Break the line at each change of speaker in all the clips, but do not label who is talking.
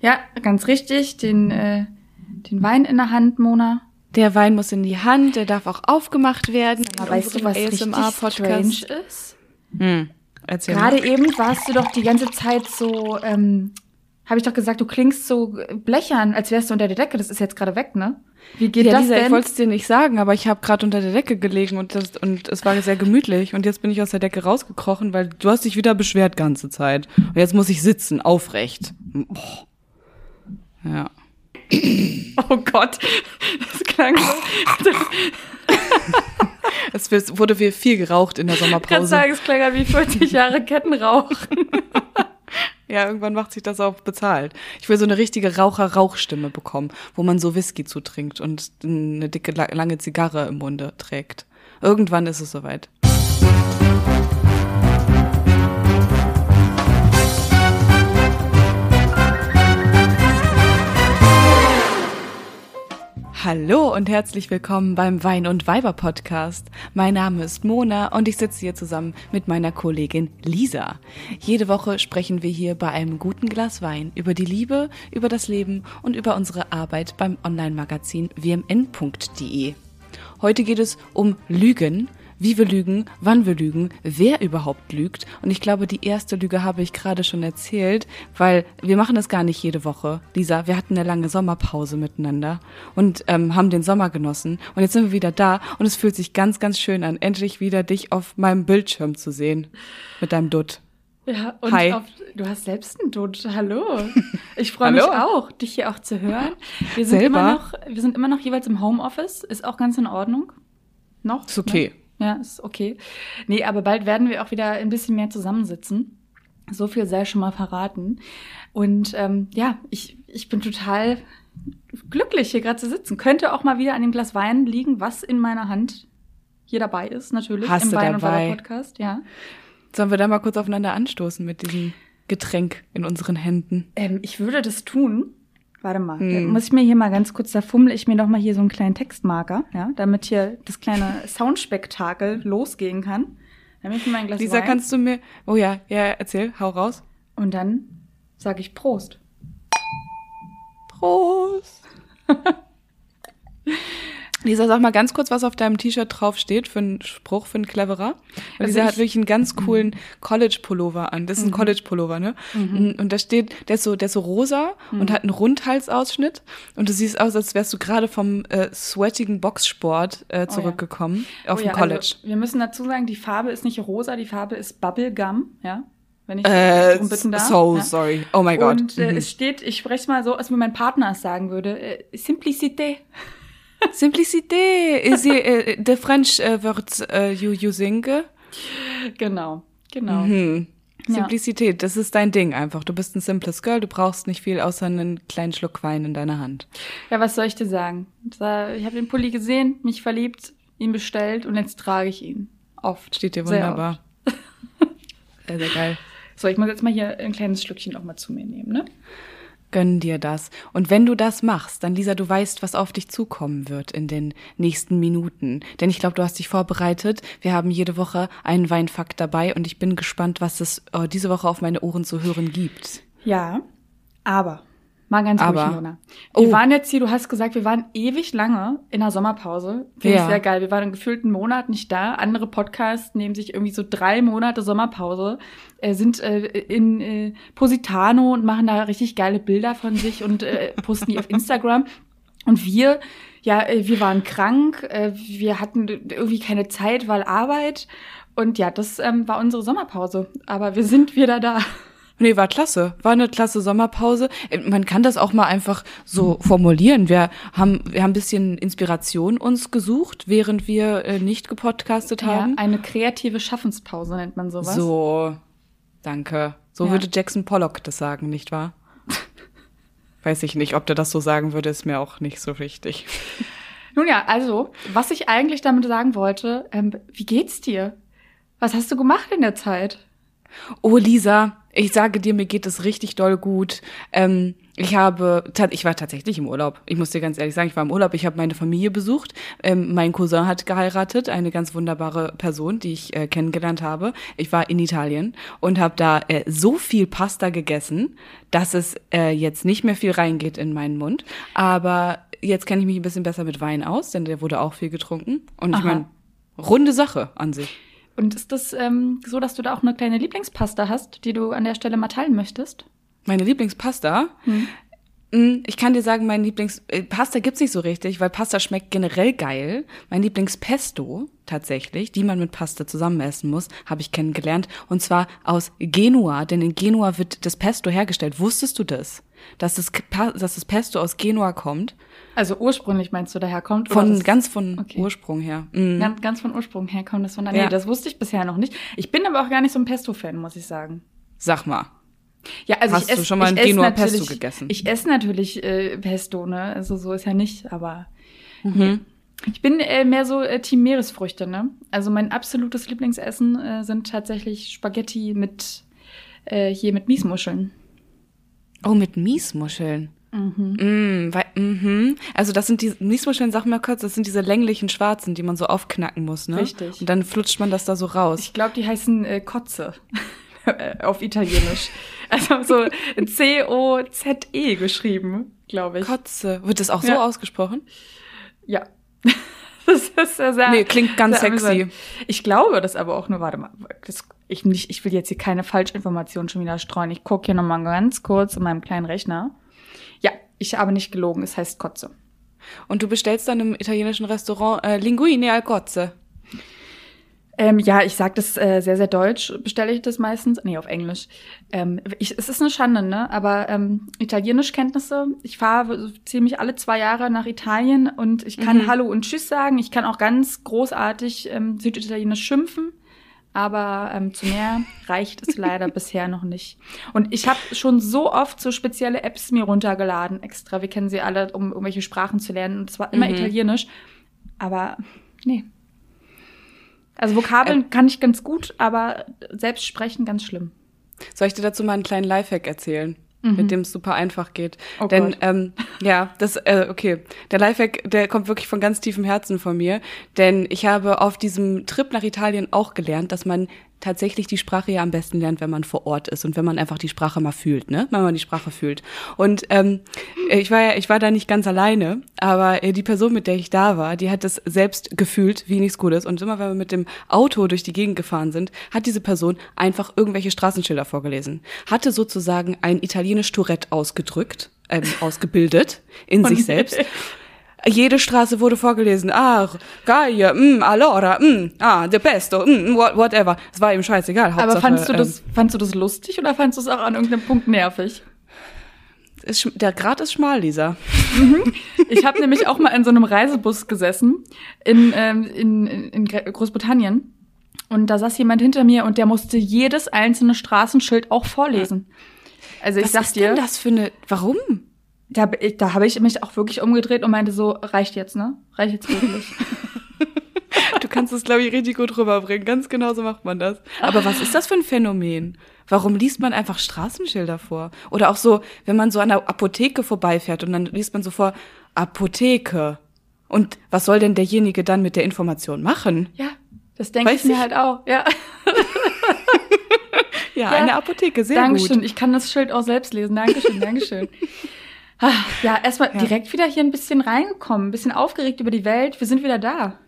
Ja, ganz richtig. Den, äh, den Wein in der Hand, Mona.
Der Wein muss in die Hand, der darf auch aufgemacht werden.
Aber weißt du, was richtig strange ist?
Hm. Erzähl
Gerade mal. eben warst du doch die ganze Zeit so, ähm, habe ich doch gesagt, du klingst so blechern, als wärst du unter der Decke. Das ist jetzt gerade weg, ne?
Wie geht ja, das Lisa, denn? Ich wollte es dir nicht sagen, aber ich habe gerade unter der Decke gelegen und, das, und es war sehr gemütlich. Und jetzt bin ich aus der Decke rausgekrochen, weil du hast dich wieder beschwert ganze Zeit. Und jetzt muss ich sitzen, aufrecht. Oh. Ja.
Oh Gott, das klang so.
es wurde viel geraucht in der Sommerpause. Ich kann
sagen, es klang wie 40 Jahre Kettenrauchen.
Ja, irgendwann macht sich das auch bezahlt. Ich will so eine richtige Raucher-Rauchstimme bekommen, wo man so Whisky zutrinkt und eine dicke, lange Zigarre im Munde trägt. Irgendwann ist es soweit. Hallo und herzlich willkommen beim Wein und Weiber Podcast. Mein Name ist Mona und ich sitze hier zusammen mit meiner Kollegin Lisa. Jede Woche sprechen wir hier bei einem guten Glas Wein über die Liebe, über das Leben und über unsere Arbeit beim Online-Magazin wmn.de. Heute geht es um Lügen wie wir lügen, wann wir lügen, wer überhaupt lügt. Und ich glaube, die erste Lüge habe ich gerade schon erzählt, weil wir machen das gar nicht jede Woche. Lisa, wir hatten eine lange Sommerpause miteinander und ähm, haben den Sommer genossen. Und jetzt sind wir wieder da und es fühlt sich ganz, ganz schön an, endlich wieder dich auf meinem Bildschirm zu sehen. Mit deinem Dutt.
Ja, und Hi. Auf, du hast selbst einen Dutt. Hallo. Ich freue mich auch, dich hier auch zu hören. Wir sind Selber? immer noch, wir sind immer noch jeweils im Homeoffice. Ist auch ganz in Ordnung. Noch?
Ist okay.
Ne? Ja, ist okay. Nee, aber bald werden wir auch wieder ein bisschen mehr zusammensitzen. So viel sei schon mal verraten. Und ähm, ja, ich, ich bin total glücklich, hier gerade zu sitzen. Könnte auch mal wieder an dem Glas Wein liegen, was in meiner Hand hier dabei ist, natürlich.
Hast
im
du
Wein
dabei?
und Podcast, ja.
Sollen wir da mal kurz aufeinander anstoßen mit diesem Getränk in unseren Händen?
Ähm, ich würde das tun. Warte mal, hm. muss ich mir hier mal ganz kurz, da fummel ich mir noch mal hier so einen kleinen Textmarker, ja, damit hier das kleine Soundspektakel losgehen kann. Dann ich mir mein Glas
Lisa, Wein. kannst du mir, oh ja, ja, erzähl, hau raus.
Und dann sage ich Prost.
Prost. Lisa, sag mal ganz kurz, was auf deinem T-Shirt drauf steht für einen Spruch, für einen cleverer. Weil also Lisa hat wirklich einen ganz coolen mhm. College-Pullover an. Das ist ein mhm. College-Pullover, ne? Mhm. Und da steht, der ist so, der ist so rosa und hat einen Rundhalsausschnitt. Und du siehst aus, als wärst du gerade vom äh, sweatigen Boxsport äh, zurückgekommen
oh ja.
auf
oh
dem
ja,
College.
Also, wir müssen dazu sagen, die Farbe ist nicht rosa, die Farbe ist Bubblegum, ja?
wenn ich äh, darum bitten darf. So ja. sorry. Oh my God.
Und äh, mhm. es steht, ich spreche mal so, als mir mein Partner es sagen würde, äh, Simplicité.
Simplicité is the, uh, the French uh, word uh, you using.
Genau, genau.
Mhm. Simplizität, das ist dein Ding einfach. Du bist ein simples Girl, du brauchst nicht viel außer einen kleinen Schluck Wein in deiner Hand.
Ja, was soll ich dir sagen? Ich habe den Pulli gesehen, mich verliebt, ihn bestellt und jetzt trage ich ihn. Oft.
Steht dir wunderbar. Sehr, sehr geil.
So, ich muss jetzt mal hier ein kleines Schlückchen auch mal zu mir nehmen, ne?
Gönn dir das. Und wenn du das machst, dann Lisa, du weißt, was auf dich zukommen wird in den nächsten Minuten. Denn ich glaube, du hast dich vorbereitet. Wir haben jede Woche einen Weinfakt dabei und ich bin gespannt, was es äh, diese Woche auf meine Ohren zu hören gibt.
Ja, aber Mal ganz Aber, ruhig, Mona. Wir oh. waren jetzt hier, du hast gesagt, wir waren ewig lange in der Sommerpause. Finde ja. ich sehr geil. Wir waren einen gefühlten Monat nicht da. Andere Podcasts nehmen sich irgendwie so drei Monate Sommerpause, äh, sind äh, in äh, Positano und machen da richtig geile Bilder von sich und äh, posten die auf Instagram. Und wir, ja, äh, wir waren krank, äh, wir hatten irgendwie keine Zeit, weil Arbeit. Und ja, das ähm, war unsere Sommerpause. Aber wir sind wieder da.
Nee, war klasse. War eine klasse Sommerpause. Äh, man kann das auch mal einfach so formulieren. Wir haben, wir haben ein bisschen Inspiration uns gesucht, während wir äh, nicht gepodcastet haben.
Ja, eine kreative Schaffenspause nennt man sowas.
So, danke. So ja. würde Jackson Pollock das sagen, nicht wahr? Weiß ich nicht, ob der das so sagen würde, ist mir auch nicht so wichtig.
Nun ja, also, was ich eigentlich damit sagen wollte, ähm, wie geht's dir? Was hast du gemacht in der Zeit?
Oh, Lisa, ich sage dir, mir geht es richtig doll gut. Ähm, Ich habe, ich war tatsächlich im Urlaub. Ich muss dir ganz ehrlich sagen, ich war im Urlaub. Ich habe meine Familie besucht. Ähm, mein Cousin hat geheiratet, eine ganz wunderbare Person, die ich äh, kennengelernt habe. Ich war in Italien und habe da äh, so viel Pasta gegessen, dass es äh, jetzt nicht mehr viel reingeht in meinen Mund. Aber jetzt kenne ich mich ein bisschen besser mit Wein aus, denn der wurde auch viel getrunken. Und ich meine, runde Sache an sich.
Und ist das ähm, so, dass du da auch eine kleine Lieblingspasta hast, die du an der Stelle mal teilen möchtest?
Meine Lieblingspasta? Hm. Ich kann dir sagen, mein Lieblingspasta äh, gibt's nicht so richtig, weil Pasta schmeckt generell geil. Mein Lieblingspesto tatsächlich, die man mit Pasta zusammen essen muss, habe ich kennengelernt und zwar aus Genua, denn in Genua wird das Pesto hergestellt. Wusstest du das? Dass das, dass das Pesto aus Genua kommt?
Also ursprünglich meinst du daher kommt?
Von ganz von okay. Ursprung her.
Mhm. Ganz, ganz von Ursprung her kommt das von da. Ja. Nee, das wusste ich bisher noch nicht. Ich bin aber auch gar nicht so ein Pesto-Fan, muss ich sagen.
Sag mal.
Ja, also
Hast
ich esse,
du schon mal ein Genua Pesto gegessen?
Ich esse natürlich äh, Pesto, ne? Also so ist ja nicht, aber mhm. ich bin äh, mehr so äh, Team Meeresfrüchte, ne? Also mein absolutes Lieblingsessen äh, sind tatsächlich Spaghetti mit äh, hier mit Miesmuscheln.
Oh, mit Miesmuscheln. Mhm. Mm, weil, mhm. Also das sind die Miesmuscheln, sag mal kurz, das sind diese länglichen schwarzen, die man so aufknacken muss, ne?
Richtig.
Und dann flutscht man das da so raus.
Ich glaube, die heißen äh, Kotze auf Italienisch. Also so C-O-Z-E geschrieben, glaube ich.
Kotze. Wird das auch so ausgesprochen?
Ja. Das ist sehr, sehr
Nee, klingt ganz sexy.
Amüsant. Ich glaube das aber auch nur, warte mal, das, ich, nicht, ich will jetzt hier keine Falschinformationen schon wieder streuen. Ich gucke hier nochmal ganz kurz in meinem kleinen Rechner. Ja, ich habe nicht gelogen, es heißt Kotze.
Und du bestellst dann im italienischen Restaurant äh, Linguine al Kotze.
Ähm, ja, ich sage das äh, sehr, sehr deutsch, bestelle ich das meistens. Nee, auf Englisch. Ähm, ich, es ist eine Schande, ne? Aber ähm, Italienischkenntnisse, ich fahre ziemlich alle zwei Jahre nach Italien und ich kann mhm. Hallo und Tschüss sagen. Ich kann auch ganz großartig ähm, Süditalienisch schimpfen. Aber ähm, zu mehr reicht es leider bisher noch nicht. Und ich habe schon so oft so spezielle Apps mir runtergeladen, extra. Wir kennen sie alle, um irgendwelche Sprachen zu lernen. Und zwar immer mhm. Italienisch. Aber nee, also Vokabeln äh, kann ich ganz gut, aber selbst sprechen ganz schlimm.
Soll ich dir dazu mal einen kleinen Lifehack erzählen? Mhm. mit dem es super einfach geht. Oh Denn ähm, ja, das äh, okay, der Lifehack, der kommt wirklich von ganz tiefem Herzen von mir, denn ich habe auf diesem Trip nach Italien auch gelernt, dass man tatsächlich die Sprache ja am besten lernt, wenn man vor Ort ist und wenn man einfach die Sprache mal fühlt, ne? Wenn man die Sprache fühlt. Und ähm, ich war ja, ich war da nicht ganz alleine, aber äh, die Person, mit der ich da war, die hat das selbst gefühlt, wie nichts Gutes. Und immer wenn wir mit dem Auto durch die Gegend gefahren sind, hat diese Person einfach irgendwelche Straßenschilder vorgelesen, hatte sozusagen ein italienisch Tourette ausgedrückt. Ähm, ausgebildet in sich selbst jede Straße wurde vorgelesen. Ah, Gaia, mm, allora, mm, ah, de pesto, mm, whatever. Es war ihm scheißegal.
Hauptsache, Aber fandst du das, ähm, fandst du das lustig oder fandst du es auch an irgendeinem Punkt nervig?
Ist, der Grad ist schmal, Lisa.
Mhm. Ich habe nämlich auch mal in so einem Reisebus gesessen in, ähm, in, in Großbritannien. Und da saß jemand hinter mir und der musste jedes einzelne Straßenschild auch vorlesen. Also ich
Was
sag
ist
dir,
denn das für eine. Warum?
Da, da habe ich mich auch wirklich umgedreht und meinte so, reicht jetzt, ne? Reicht jetzt wirklich.
du kannst es, glaube ich, richtig gut rüberbringen. Ganz genau so macht man das. Aber was ist das für ein Phänomen? Warum liest man einfach Straßenschilder vor? Oder auch so, wenn man so an der Apotheke vorbeifährt und dann liest man so vor, Apotheke. Und was soll denn derjenige dann mit der Information machen?
Ja, das denke ich mir halt auch, ja.
ja, ja, eine Apotheke, sehr
Dankeschön. gut.
Dankeschön,
ich kann das Schild auch selbst lesen. Dankeschön, Dankeschön. Ah, ja, erstmal ja. direkt wieder hier ein bisschen reinkommen, ein bisschen aufgeregt über die Welt. Wir sind wieder da.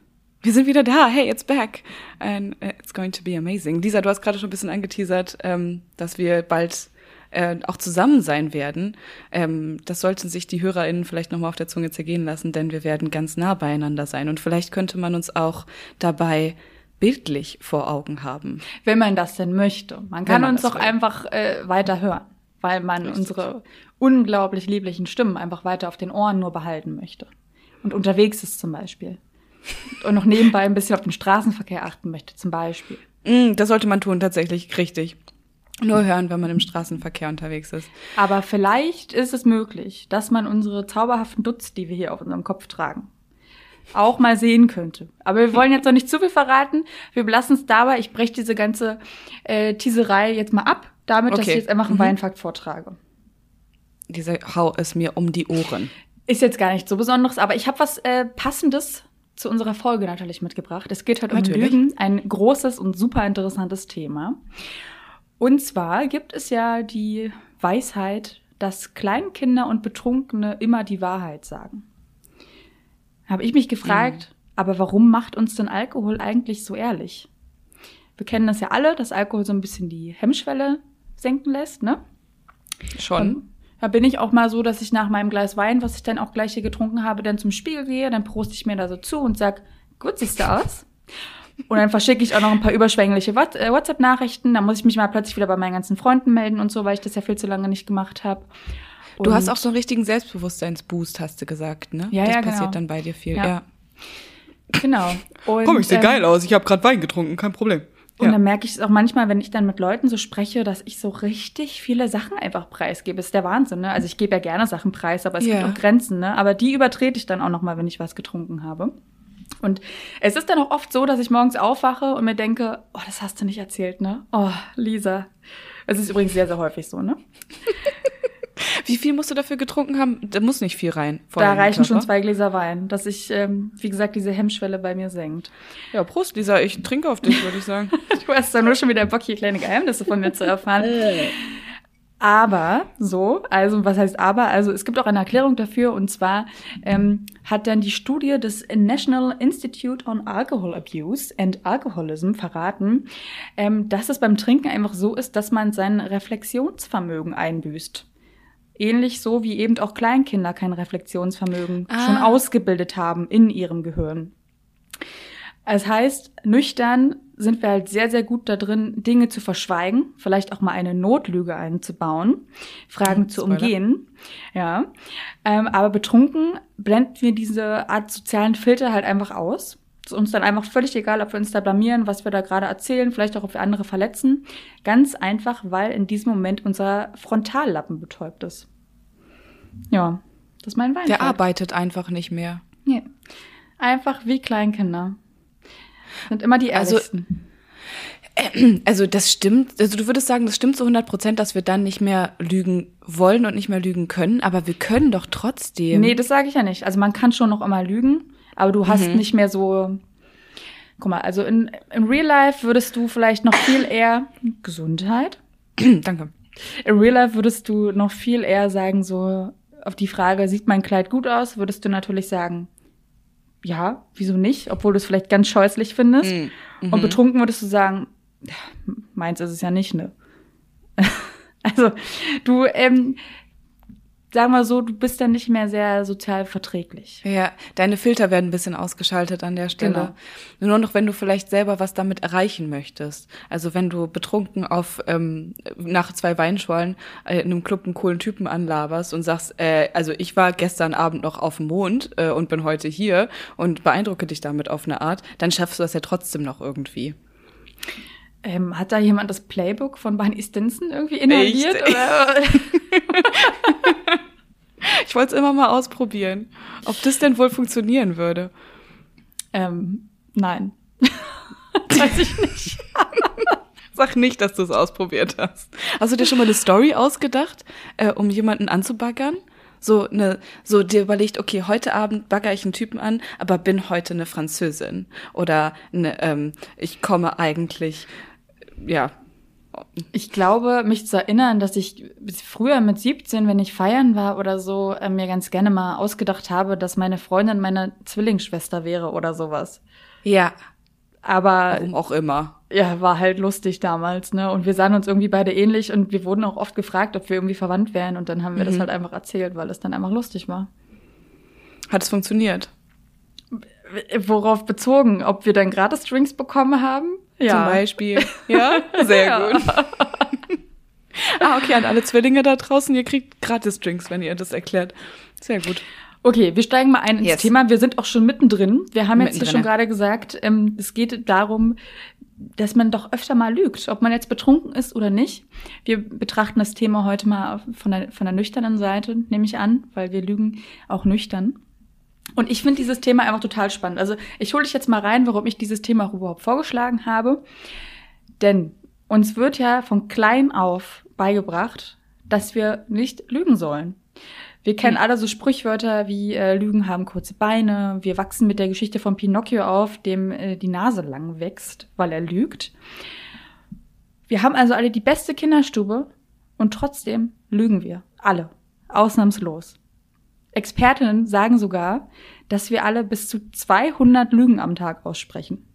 Wir sind wieder da. Hey, it's back. And it's going to be amazing. Lisa, du hast gerade schon ein bisschen angeteasert, ähm, dass wir bald äh, auch zusammen sein werden. Ähm, das sollten sich die HörerInnen vielleicht nochmal auf der Zunge zergehen lassen, denn wir werden ganz nah beieinander sein. Und vielleicht könnte man uns auch dabei bildlich vor Augen haben.
Wenn man das denn möchte. Man kann man uns auch will. einfach äh, weiter hören weil man Richtig. unsere unglaublich lieblichen Stimmen einfach weiter auf den Ohren nur behalten möchte. Und unterwegs ist zum Beispiel. Und noch nebenbei ein bisschen auf den Straßenverkehr achten möchte, zum Beispiel.
Mm, das sollte man tun, tatsächlich, richtig. Nur hören, wenn man im Straßenverkehr unterwegs ist.
Aber vielleicht ist es möglich, dass man unsere zauberhaften Dutz, die wir hier auf unserem Kopf tragen, auch mal sehen könnte. Aber wir wollen jetzt noch nicht zu viel verraten. Wir belassen es dabei. Ich breche diese ganze äh, Teaserei jetzt mal ab damit, okay. dass ich jetzt einfach einen mhm. Weinfakt vortrage.
Diese Hau es mir um die Ohren.
Ist jetzt gar nicht so Besonderes, aber ich habe was äh, Passendes zu unserer Folge natürlich mitgebracht. Es geht heute natürlich. um Lügen, ein großes und super interessantes Thema. Und zwar gibt es ja die Weisheit, dass Kleinkinder und Betrunkene immer die Wahrheit sagen. Habe ich mich gefragt, mhm. aber warum macht uns denn Alkohol eigentlich so ehrlich? Wir kennen das ja alle, dass Alkohol so ein bisschen die Hemmschwelle senken lässt, ne?
Schon.
Da bin ich auch mal so, dass ich nach meinem Glas Wein, was ich dann auch gleich hier getrunken habe, dann zum Spiegel gehe, dann proste ich mir da so zu und sag, gut siehst du aus. Und dann verschicke ich auch noch ein paar überschwängliche äh, WhatsApp-Nachrichten. Dann muss ich mich mal plötzlich wieder bei meinen ganzen Freunden melden und so, weil ich das ja viel zu lange nicht gemacht habe.
Du hast auch so einen richtigen Selbstbewusstseinsboost, hast du gesagt, ne?
Ja,
das
ja,
passiert
genau.
dann bei dir viel, ja. ja.
Genau.
Und, Komm, ich sehe ähm, geil aus. Ich habe gerade Wein getrunken, kein Problem.
Und ja. dann merke ich es auch manchmal, wenn ich dann mit Leuten so spreche, dass ich so richtig viele Sachen einfach preisgebe. Das ist der Wahnsinn, ne? Also ich gebe ja gerne Sachen preis, aber es ja. gibt auch Grenzen, ne? Aber die übertrete ich dann auch noch mal, wenn ich was getrunken habe. Und es ist dann auch oft so, dass ich morgens aufwache und mir denke, oh, das hast du nicht erzählt, ne? Oh, Lisa. Es ist übrigens sehr, sehr häufig so, ne?
Wie viel musst du dafür getrunken haben? Da muss nicht viel rein.
Da reichen schon zwei Gläser Wein, dass sich, ähm, wie gesagt, diese Hemmschwelle bei mir senkt.
Ja, Prost, Lisa. Ich trinke auf dich, würde ich sagen.
du hast da nur schon wieder Bock, hier kleine Geheimnisse von mir zu erfahren. Aber so, also was heißt aber? Also es gibt auch eine Erklärung dafür und zwar ähm, hat dann die Studie des National Institute on Alcohol Abuse and Alcoholism verraten, ähm, dass es beim Trinken einfach so ist, dass man sein Reflexionsvermögen einbüßt. Ähnlich so wie eben auch Kleinkinder kein Reflexionsvermögen ah. schon ausgebildet haben in ihrem Gehirn. Es heißt, nüchtern sind wir halt sehr, sehr gut da drin, Dinge zu verschweigen, vielleicht auch mal eine Notlüge einzubauen, Fragen zu umgehen. Ja. Ähm, aber betrunken blenden wir diese Art sozialen Filter halt einfach aus. Es ist uns dann einfach völlig egal, ob wir uns da blamieren, was wir da gerade erzählen, vielleicht auch, ob wir andere verletzen. Ganz einfach, weil in diesem Moment unser Frontallappen betäubt ist. Ja, das ist mein Wein.
Der arbeitet einfach nicht mehr.
Nee. Einfach wie Kleinkinder. Sind immer die also, ehrlichsten.
Also, also das stimmt, also du würdest sagen, das stimmt zu 100 Prozent, dass wir dann nicht mehr lügen wollen und nicht mehr lügen können, aber wir können doch trotzdem.
Nee, das sage ich ja nicht. Also man kann schon noch immer lügen, aber du hast mhm. nicht mehr so, guck mal, also in, in Real Life würdest du vielleicht noch viel eher Gesundheit.
Danke.
In Real Life würdest du noch viel eher sagen so, auf die Frage, sieht mein Kleid gut aus, würdest du natürlich sagen, ja, wieso nicht, obwohl du es vielleicht ganz scheußlich findest. Mm, mhm. Und betrunken würdest du sagen, meins ist es ja nicht, ne? also, du, ähm, sagen wir so, du bist dann nicht mehr sehr sozial verträglich.
Ja, deine Filter werden ein bisschen ausgeschaltet an der Stelle. Genau. Nur noch, wenn du vielleicht selber was damit erreichen möchtest. Also wenn du betrunken auf ähm, nach zwei Weinschollen äh, in einem Club einen coolen Typen anlaberst und sagst, äh, also ich war gestern Abend noch auf dem Mond äh, und bin heute hier und beeindrucke dich damit auf eine Art, dann schaffst du das ja trotzdem noch irgendwie.
Ähm, hat da jemand das Playbook von Barney Stinson irgendwie inhaliert? Echt? Oder?
ich wollte es immer mal ausprobieren, ob das denn wohl funktionieren würde.
Ähm, nein. Weiß ich nicht.
Sag nicht, dass du es ausprobiert hast. Hast du dir schon mal eine Story ausgedacht, äh, um jemanden anzubaggern? So eine, so dir überlegt, okay, heute Abend bagger ich einen Typen an, aber bin heute eine Französin oder eine, ähm, ich komme eigentlich ja.
Ich glaube, mich zu erinnern, dass ich früher mit 17, wenn ich feiern war oder so, äh, mir ganz gerne mal ausgedacht habe, dass meine Freundin meine Zwillingsschwester wäre oder sowas.
Ja.
Aber.
Warum auch immer.
Ja, war halt lustig damals, ne? Und wir sahen uns irgendwie beide ähnlich und wir wurden auch oft gefragt, ob wir irgendwie verwandt wären und dann haben wir mhm. das halt einfach erzählt, weil es dann einfach lustig war.
Hat es funktioniert?
Worauf bezogen? Ob wir dann gratis Drinks bekommen haben?
Ja. Zum Beispiel. Ja, sehr ja. gut. ah, okay, an alle Zwillinge da draußen, ihr kriegt gratis Drinks, wenn ihr das erklärt. Sehr gut.
Okay, wir steigen mal ein ins yes. Thema. Wir sind auch schon mittendrin. Wir haben jetzt hier schon gerade gesagt, ähm, es geht darum, dass man doch öfter mal lügt, ob man jetzt betrunken ist oder nicht. Wir betrachten das Thema heute mal von der, von der nüchternen Seite, nehme ich an, weil wir lügen auch nüchtern. Und ich finde dieses Thema einfach total spannend. Also ich hole dich jetzt mal rein, warum ich dieses Thema überhaupt vorgeschlagen habe. Denn uns wird ja von klein auf beigebracht, dass wir nicht lügen sollen. Wir kennen hm. alle so Sprichwörter wie äh, Lügen haben kurze Beine. Wir wachsen mit der Geschichte von Pinocchio auf, dem äh, die Nase lang wächst, weil er lügt. Wir haben also alle die beste Kinderstube und trotzdem lügen wir. Alle. Ausnahmslos. Expertinnen sagen sogar, dass wir alle bis zu 200 Lügen am Tag aussprechen.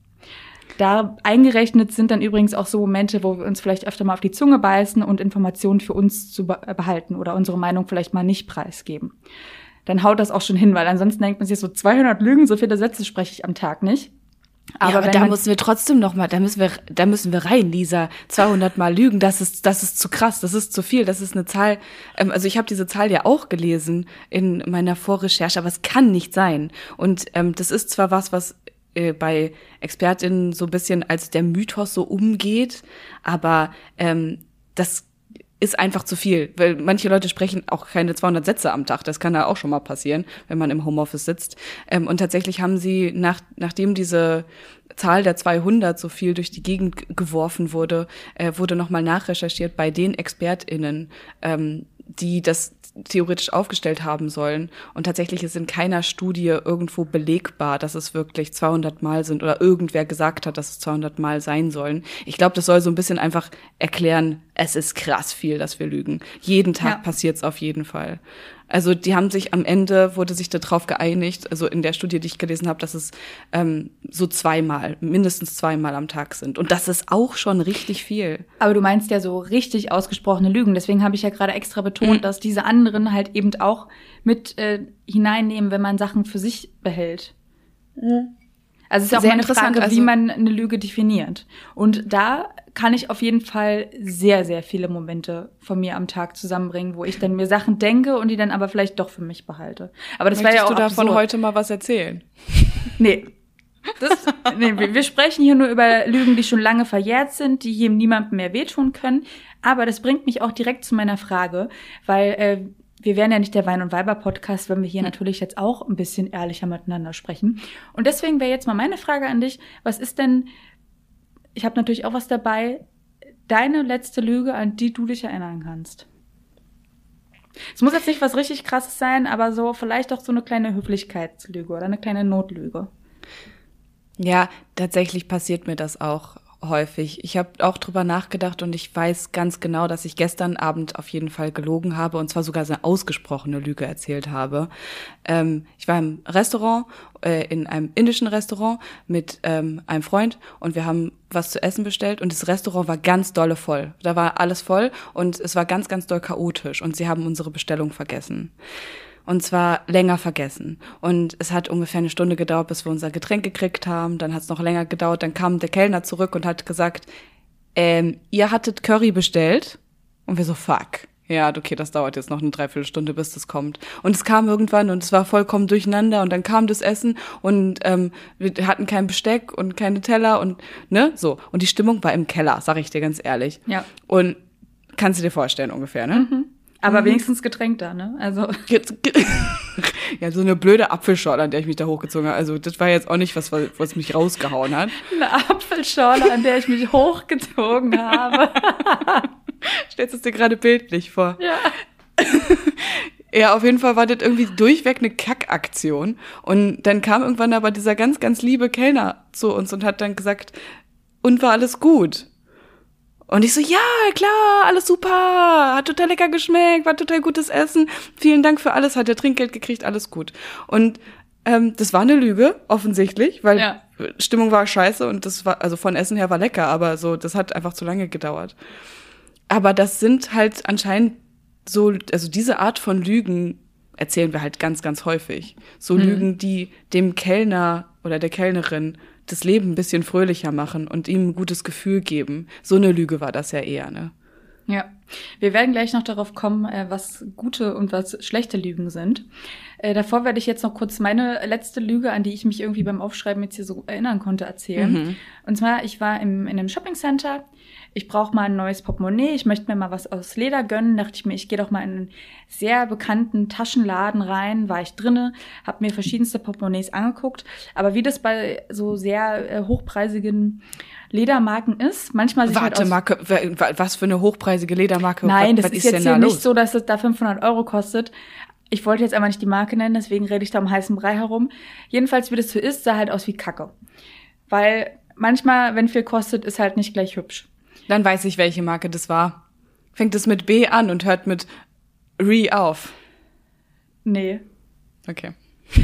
Da eingerechnet sind dann übrigens auch so Momente, wo wir uns vielleicht öfter mal auf die Zunge beißen und Informationen für uns zu behalten oder unsere Meinung vielleicht mal nicht preisgeben. Dann haut das auch schon hin, weil ansonsten denkt man sich so 200 Lügen, so viele Sätze spreche ich am Tag nicht.
Aber, ja, aber da müssen wir trotzdem noch mal, da müssen wir, da müssen wir rein, Lisa. 200 Mal lügen, das ist, das ist zu krass, das ist zu viel, das ist eine Zahl. Ähm, also ich habe diese Zahl ja auch gelesen in meiner Vorrecherche, aber es kann nicht sein. Und ähm, das ist zwar was, was äh, bei Expertinnen so ein bisschen als der Mythos so umgeht, aber ähm, das ist einfach zu viel, weil manche Leute sprechen auch keine 200 Sätze am Tag. Das kann ja auch schon mal passieren, wenn man im Homeoffice sitzt. Ähm, und tatsächlich haben sie, nach, nachdem diese Zahl der 200 so viel durch die Gegend geworfen wurde, äh, wurde nochmal nachrecherchiert bei den ExpertInnen, ähm, die das theoretisch aufgestellt haben sollen. Und tatsächlich ist in keiner Studie irgendwo belegbar, dass es wirklich 200 Mal sind oder irgendwer gesagt hat, dass es 200 Mal sein sollen. Ich glaube, das soll so ein bisschen einfach erklären, es ist krass viel, dass wir lügen. Jeden Tag ja. passiert es auf jeden Fall. Also die haben sich am Ende, wurde sich darauf geeinigt, also in der Studie, die ich gelesen habe, dass es ähm, so zweimal, mindestens zweimal am Tag sind. Und das ist auch schon richtig viel.
Aber du meinst ja so richtig ausgesprochene Lügen. Deswegen habe ich ja gerade extra betont, mhm. dass diese anderen halt eben auch mit äh, hineinnehmen, wenn man Sachen für sich behält. Mhm. Also es ist auch Sehr eine Frage, also, wie man eine Lüge definiert. Und da kann ich auf jeden Fall sehr, sehr viele Momente von mir am Tag zusammenbringen, wo ich dann mir Sachen denke und die dann aber vielleicht doch für mich behalte. Aber das
Möchtest
war ja auch
du davon absurd. heute mal was erzählen?
Nee. Das, nee, wir sprechen hier nur über Lügen, die schon lange verjährt sind, die hier niemandem mehr wehtun können. Aber das bringt mich auch direkt zu meiner Frage, weil äh, wir wären ja nicht der Wein- und Weiber-Podcast, wenn wir hier hm. natürlich jetzt auch ein bisschen ehrlicher miteinander sprechen. Und deswegen wäre jetzt mal meine Frage an dich, was ist denn, ich habe natürlich auch was dabei, deine letzte Lüge, an die du dich erinnern kannst? Es muss jetzt nicht was richtig krasses sein, aber so vielleicht auch so eine kleine Höflichkeitslüge oder eine kleine Notlüge.
Ja, tatsächlich passiert mir das auch häufig. Ich habe auch drüber nachgedacht und ich weiß ganz genau, dass ich gestern Abend auf jeden Fall gelogen habe und zwar sogar eine ausgesprochene Lüge erzählt habe. Ähm, ich war im Restaurant, äh, in einem indischen Restaurant mit ähm, einem Freund und wir haben was zu essen bestellt und das Restaurant war ganz dolle voll. Da war alles voll und es war ganz, ganz doll chaotisch und sie haben unsere Bestellung vergessen und zwar länger vergessen. Und es hat ungefähr eine Stunde gedauert, bis wir unser Getränk gekriegt haben. Dann hat es noch länger gedauert. Dann kam der Kellner zurück und hat gesagt, ähm, ihr hattet Curry bestellt. Und wir so, fuck. Ja, okay, das dauert jetzt noch eine Dreiviertelstunde, bis das kommt. Und es kam irgendwann und es war vollkommen durcheinander und dann kam das Essen und ähm, wir hatten kein Besteck und keine Teller und ne, so. Und die Stimmung war im Keller, sag ich dir ganz ehrlich.
Ja.
Und kannst du dir vorstellen ungefähr, ne? Mhm.
Aber mhm. wenigstens Getränk da, ne? Also.
ja, so eine blöde Apfelschorle, an der ich mich da hochgezogen habe. Also, das war jetzt auch nicht was, was mich rausgehauen hat.
Eine Apfelschorle, an der ich mich hochgezogen habe.
Stellst du es dir gerade bildlich vor?
Ja.
Ja, auf jeden Fall war das irgendwie durchweg eine Kackaktion. Und dann kam irgendwann aber dieser ganz, ganz liebe Kellner zu uns und hat dann gesagt, und war alles gut? Und ich so, ja, klar, alles super, hat total lecker geschmeckt, war total gutes Essen, vielen Dank für alles, hat er Trinkgeld gekriegt, alles gut. Und ähm, das war eine Lüge, offensichtlich, weil ja. Stimmung war scheiße und das war, also von Essen her war lecker, aber so, das hat einfach zu lange gedauert. Aber das sind halt anscheinend so, also diese Art von Lügen erzählen wir halt ganz, ganz häufig. So hm. Lügen, die dem Kellner oder der Kellnerin das Leben ein bisschen fröhlicher machen und ihm ein gutes Gefühl geben. So eine Lüge war das ja eher, ne?
Ja, wir werden gleich noch darauf kommen, äh, was gute und was schlechte Lügen sind. Äh, davor werde ich jetzt noch kurz meine letzte Lüge, an die ich mich irgendwie beim Aufschreiben jetzt hier so erinnern konnte, erzählen. Mhm. Und zwar, ich war im, in einem Shoppingcenter ich brauche mal ein neues Portemonnaie, ich möchte mir mal was aus Leder gönnen, dachte ich mir, ich gehe doch mal in einen sehr bekannten Taschenladen rein, war ich drinne, habe mir verschiedenste Portemonnaies angeguckt, aber wie das bei so sehr äh, hochpreisigen Ledermarken ist, manchmal
Warte, halt Marke, was für eine hochpreisige Ledermarke der Marke?
Nein, was, das was ist, ist jetzt hier nicht so, dass es da 500 Euro kostet. Ich wollte jetzt aber nicht die Marke nennen, deswegen rede ich da um heißen Brei herum. Jedenfalls, wie das so ist, sah halt aus wie Kacke. Weil manchmal, wenn viel kostet, ist halt nicht gleich hübsch.
Dann weiß ich, welche Marke das war. Fängt es mit B an und hört mit Re auf.
Nee.
Okay.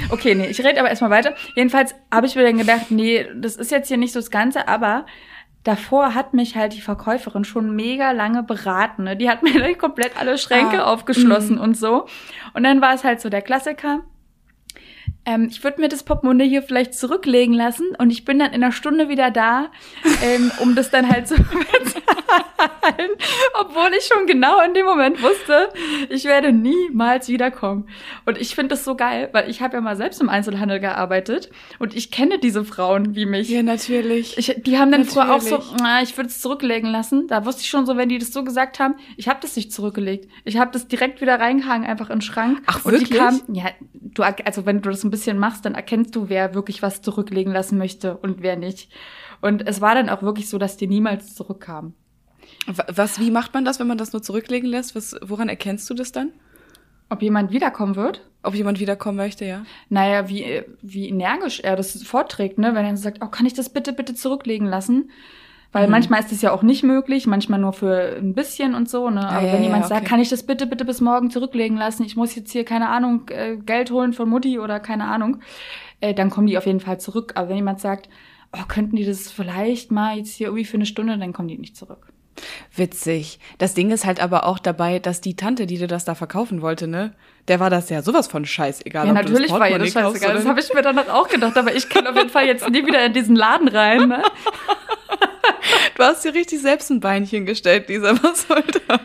Okay, nee, ich rede aber erstmal weiter. Jedenfalls habe ich mir dann gedacht, nee, das ist jetzt hier nicht so das Ganze, aber davor hat mich halt die Verkäuferin schon mega lange beraten. Ne? Die hat mir dann komplett alle Schränke ah, aufgeschlossen mm. und so. Und dann war es halt so der Klassiker ähm, ich würde mir das Portemonnaie hier vielleicht zurücklegen lassen und ich bin dann in einer Stunde wieder da, ähm, um das dann halt zu bezahlen, obwohl ich schon genau in dem Moment wusste, ich werde niemals wiederkommen. Und ich finde das so geil, weil ich habe ja mal selbst im Einzelhandel gearbeitet und ich kenne diese Frauen wie mich.
Ja, natürlich.
Ich, die haben dann natürlich. früher auch so, na, ich würde es zurücklegen lassen. Da wusste ich schon so, wenn die das so gesagt haben, ich habe das nicht zurückgelegt. Ich habe das direkt wieder reingehangen, einfach in den Schrank.
Ach, wirklich? Und die kam,
ja, du, also wenn du das ein bisschen machst, dann erkennst du, wer wirklich was zurücklegen lassen möchte und wer nicht. Und es war dann auch wirklich so, dass die niemals zurückkamen.
Was, wie macht man das, wenn man das nur zurücklegen lässt? Was, woran erkennst du das dann?
Ob jemand wiederkommen wird?
Ob jemand wiederkommen möchte, ja.
Naja, wie, wie energisch er das vorträgt, ne? Wenn er sagt, oh, kann ich das bitte, bitte zurücklegen lassen? Weil mhm. manchmal ist es ja auch nicht möglich, manchmal nur für ein bisschen und so, ne? Aber ja, wenn ja, jemand ja, okay. sagt, kann ich das bitte, bitte bis morgen zurücklegen lassen, ich muss jetzt hier, keine Ahnung, äh, Geld holen von Mutti oder keine Ahnung, äh, dann kommen die auf jeden Fall zurück. Aber wenn jemand sagt, oh, könnten die das vielleicht mal jetzt hier irgendwie für eine Stunde, dann kommen die nicht zurück.
Witzig. Das Ding ist halt aber auch dabei, dass die Tante, die dir das da verkaufen wollte, ne, der war das ja sowas von scheißegal.
Ja, natürlich war ihr das scheißegal. Das habe ich mir dann auch gedacht, aber ich kann auf jeden Fall jetzt nie wieder in diesen Laden rein. Ne?
Du hast dir richtig selbst ein Beinchen gestellt, Lisa. Was soll das?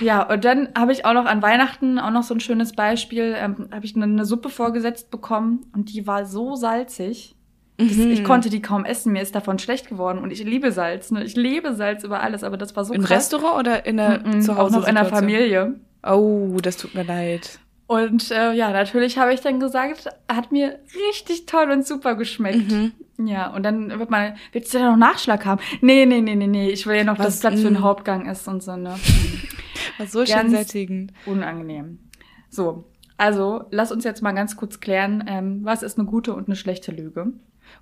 Ja, und dann habe ich auch noch an Weihnachten auch noch so ein schönes Beispiel. Ähm, habe ich eine, eine, Suppe vorgesetzt bekommen und die war so salzig. Mhm. Ich konnte die kaum essen. Mir ist davon schlecht geworden und ich liebe Salz. Ne? Ich liebe Salz über alles, aber das war so
Im krass. Restaurant oder in der
-mm, zu Hause? Auch noch in der Familie.
Oh, das tut mir leid.
Und äh, ja, natürlich habe ich dann gesagt, hat mir richtig toll und super geschmeckt. Mhm. Ja, und dann wird man, willst du da noch Nachschlag haben? Nee, nee, nee, nee, nee, ich will ja noch, Was, dass Platz für den Hauptgang ist und so, ne?
Was so schön sättigend.
Unangenehm. So, also lass uns jetzt mal ganz kurz klären, ähm, was ist eine gute und eine schlechte Lüge?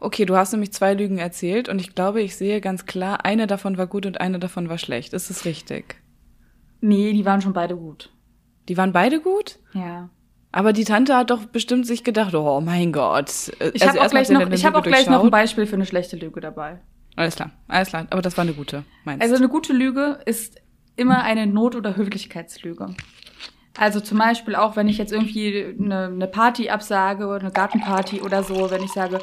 Okay, du hast nämlich zwei Lügen erzählt und ich glaube, ich sehe ganz klar, eine davon war gut und eine davon war schlecht. Ist es richtig?
Nee, die waren schon beide gut.
Die waren beide gut?
Ja.
Aber die Tante hat doch bestimmt sich gedacht, oh mein Gott.
Ich also habe auch, gleich noch, ich hab auch gleich noch ein Beispiel für eine schlechte Lüge dabei.
Alles klar, alles klar. Aber das war eine gute,
meinst Also eine gute Lüge ist immer eine Not- oder Höflichkeitslüge. Also zum Beispiel auch, wenn ich jetzt irgendwie eine, eine Party absage oder eine Gartenparty oder so, wenn ich sage,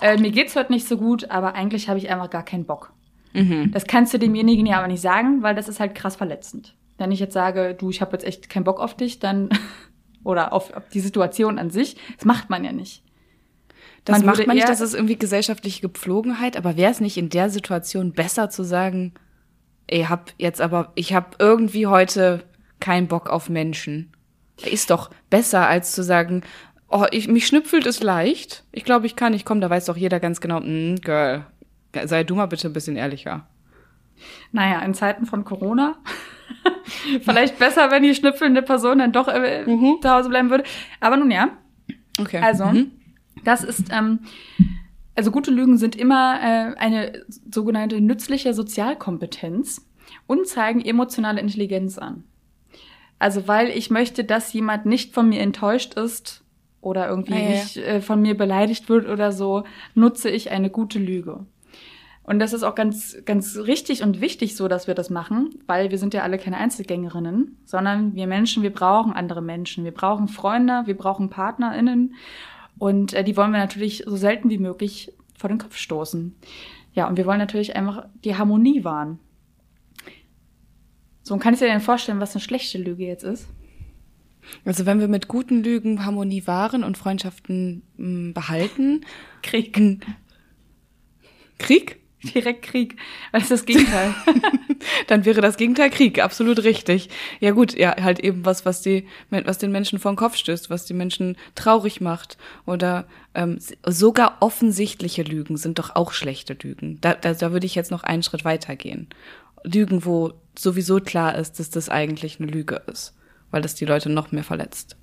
äh, mir geht's heute nicht so gut, aber eigentlich habe ich einfach gar keinen Bock. Mhm. Das kannst du demjenigen ja aber nicht sagen, weil das ist halt krass verletzend. Wenn ich jetzt sage, du, ich habe jetzt echt keinen Bock auf dich, dann oder auf, auf die Situation an sich, das macht man ja nicht.
Das man macht man nicht, das ist irgendwie gesellschaftliche Gepflogenheit, aber wäre es nicht in der Situation besser zu sagen, ey, hab jetzt aber, ich habe irgendwie heute keinen Bock auf Menschen. Ist doch besser, als zu sagen, oh, ich, mich schnüpfelt es leicht. Ich glaube, ich kann, ich komme, da weiß doch jeder ganz genau, mm, Girl, sei du mal bitte ein bisschen ehrlicher.
Naja, in Zeiten von Corona Vielleicht besser, wenn die schnüpfelnde Person dann doch äh, mhm. zu Hause bleiben würde. Aber nun ja.
Okay.
Also, mhm. das ist, ähm, also gute Lügen sind immer äh, eine sogenannte nützliche Sozialkompetenz und zeigen emotionale Intelligenz an. Also, weil ich möchte, dass jemand nicht von mir enttäuscht ist oder irgendwie ah, ja, nicht äh, von mir beleidigt wird oder so, nutze ich eine gute Lüge. Und das ist auch ganz, ganz richtig und wichtig so, dass wir das machen, weil wir sind ja alle keine Einzelgängerinnen, sondern wir Menschen, wir brauchen andere Menschen. Wir brauchen Freunde, wir brauchen PartnerInnen. Und äh, die wollen wir natürlich so selten wie möglich vor den Kopf stoßen. Ja, und wir wollen natürlich einfach die Harmonie wahren. So, und kann ich dir denn vorstellen, was eine schlechte Lüge jetzt ist?
Also wenn wir mit guten Lügen Harmonie wahren und Freundschaften mh, hm, behalten.
Krieg.
Krieg?
Direkt Krieg. Was ist das Gegenteil?
Dann wäre das Gegenteil Krieg, absolut richtig. Ja gut, ja, halt eben was, was die, was den Menschen vor den Kopf stößt, was die Menschen traurig macht. Oder ähm, sogar offensichtliche Lügen sind doch auch schlechte Lügen. Da, da, da würde ich jetzt noch einen Schritt weiter gehen. Lügen, wo sowieso klar ist, dass das eigentlich eine Lüge ist, weil das die Leute noch mehr verletzt.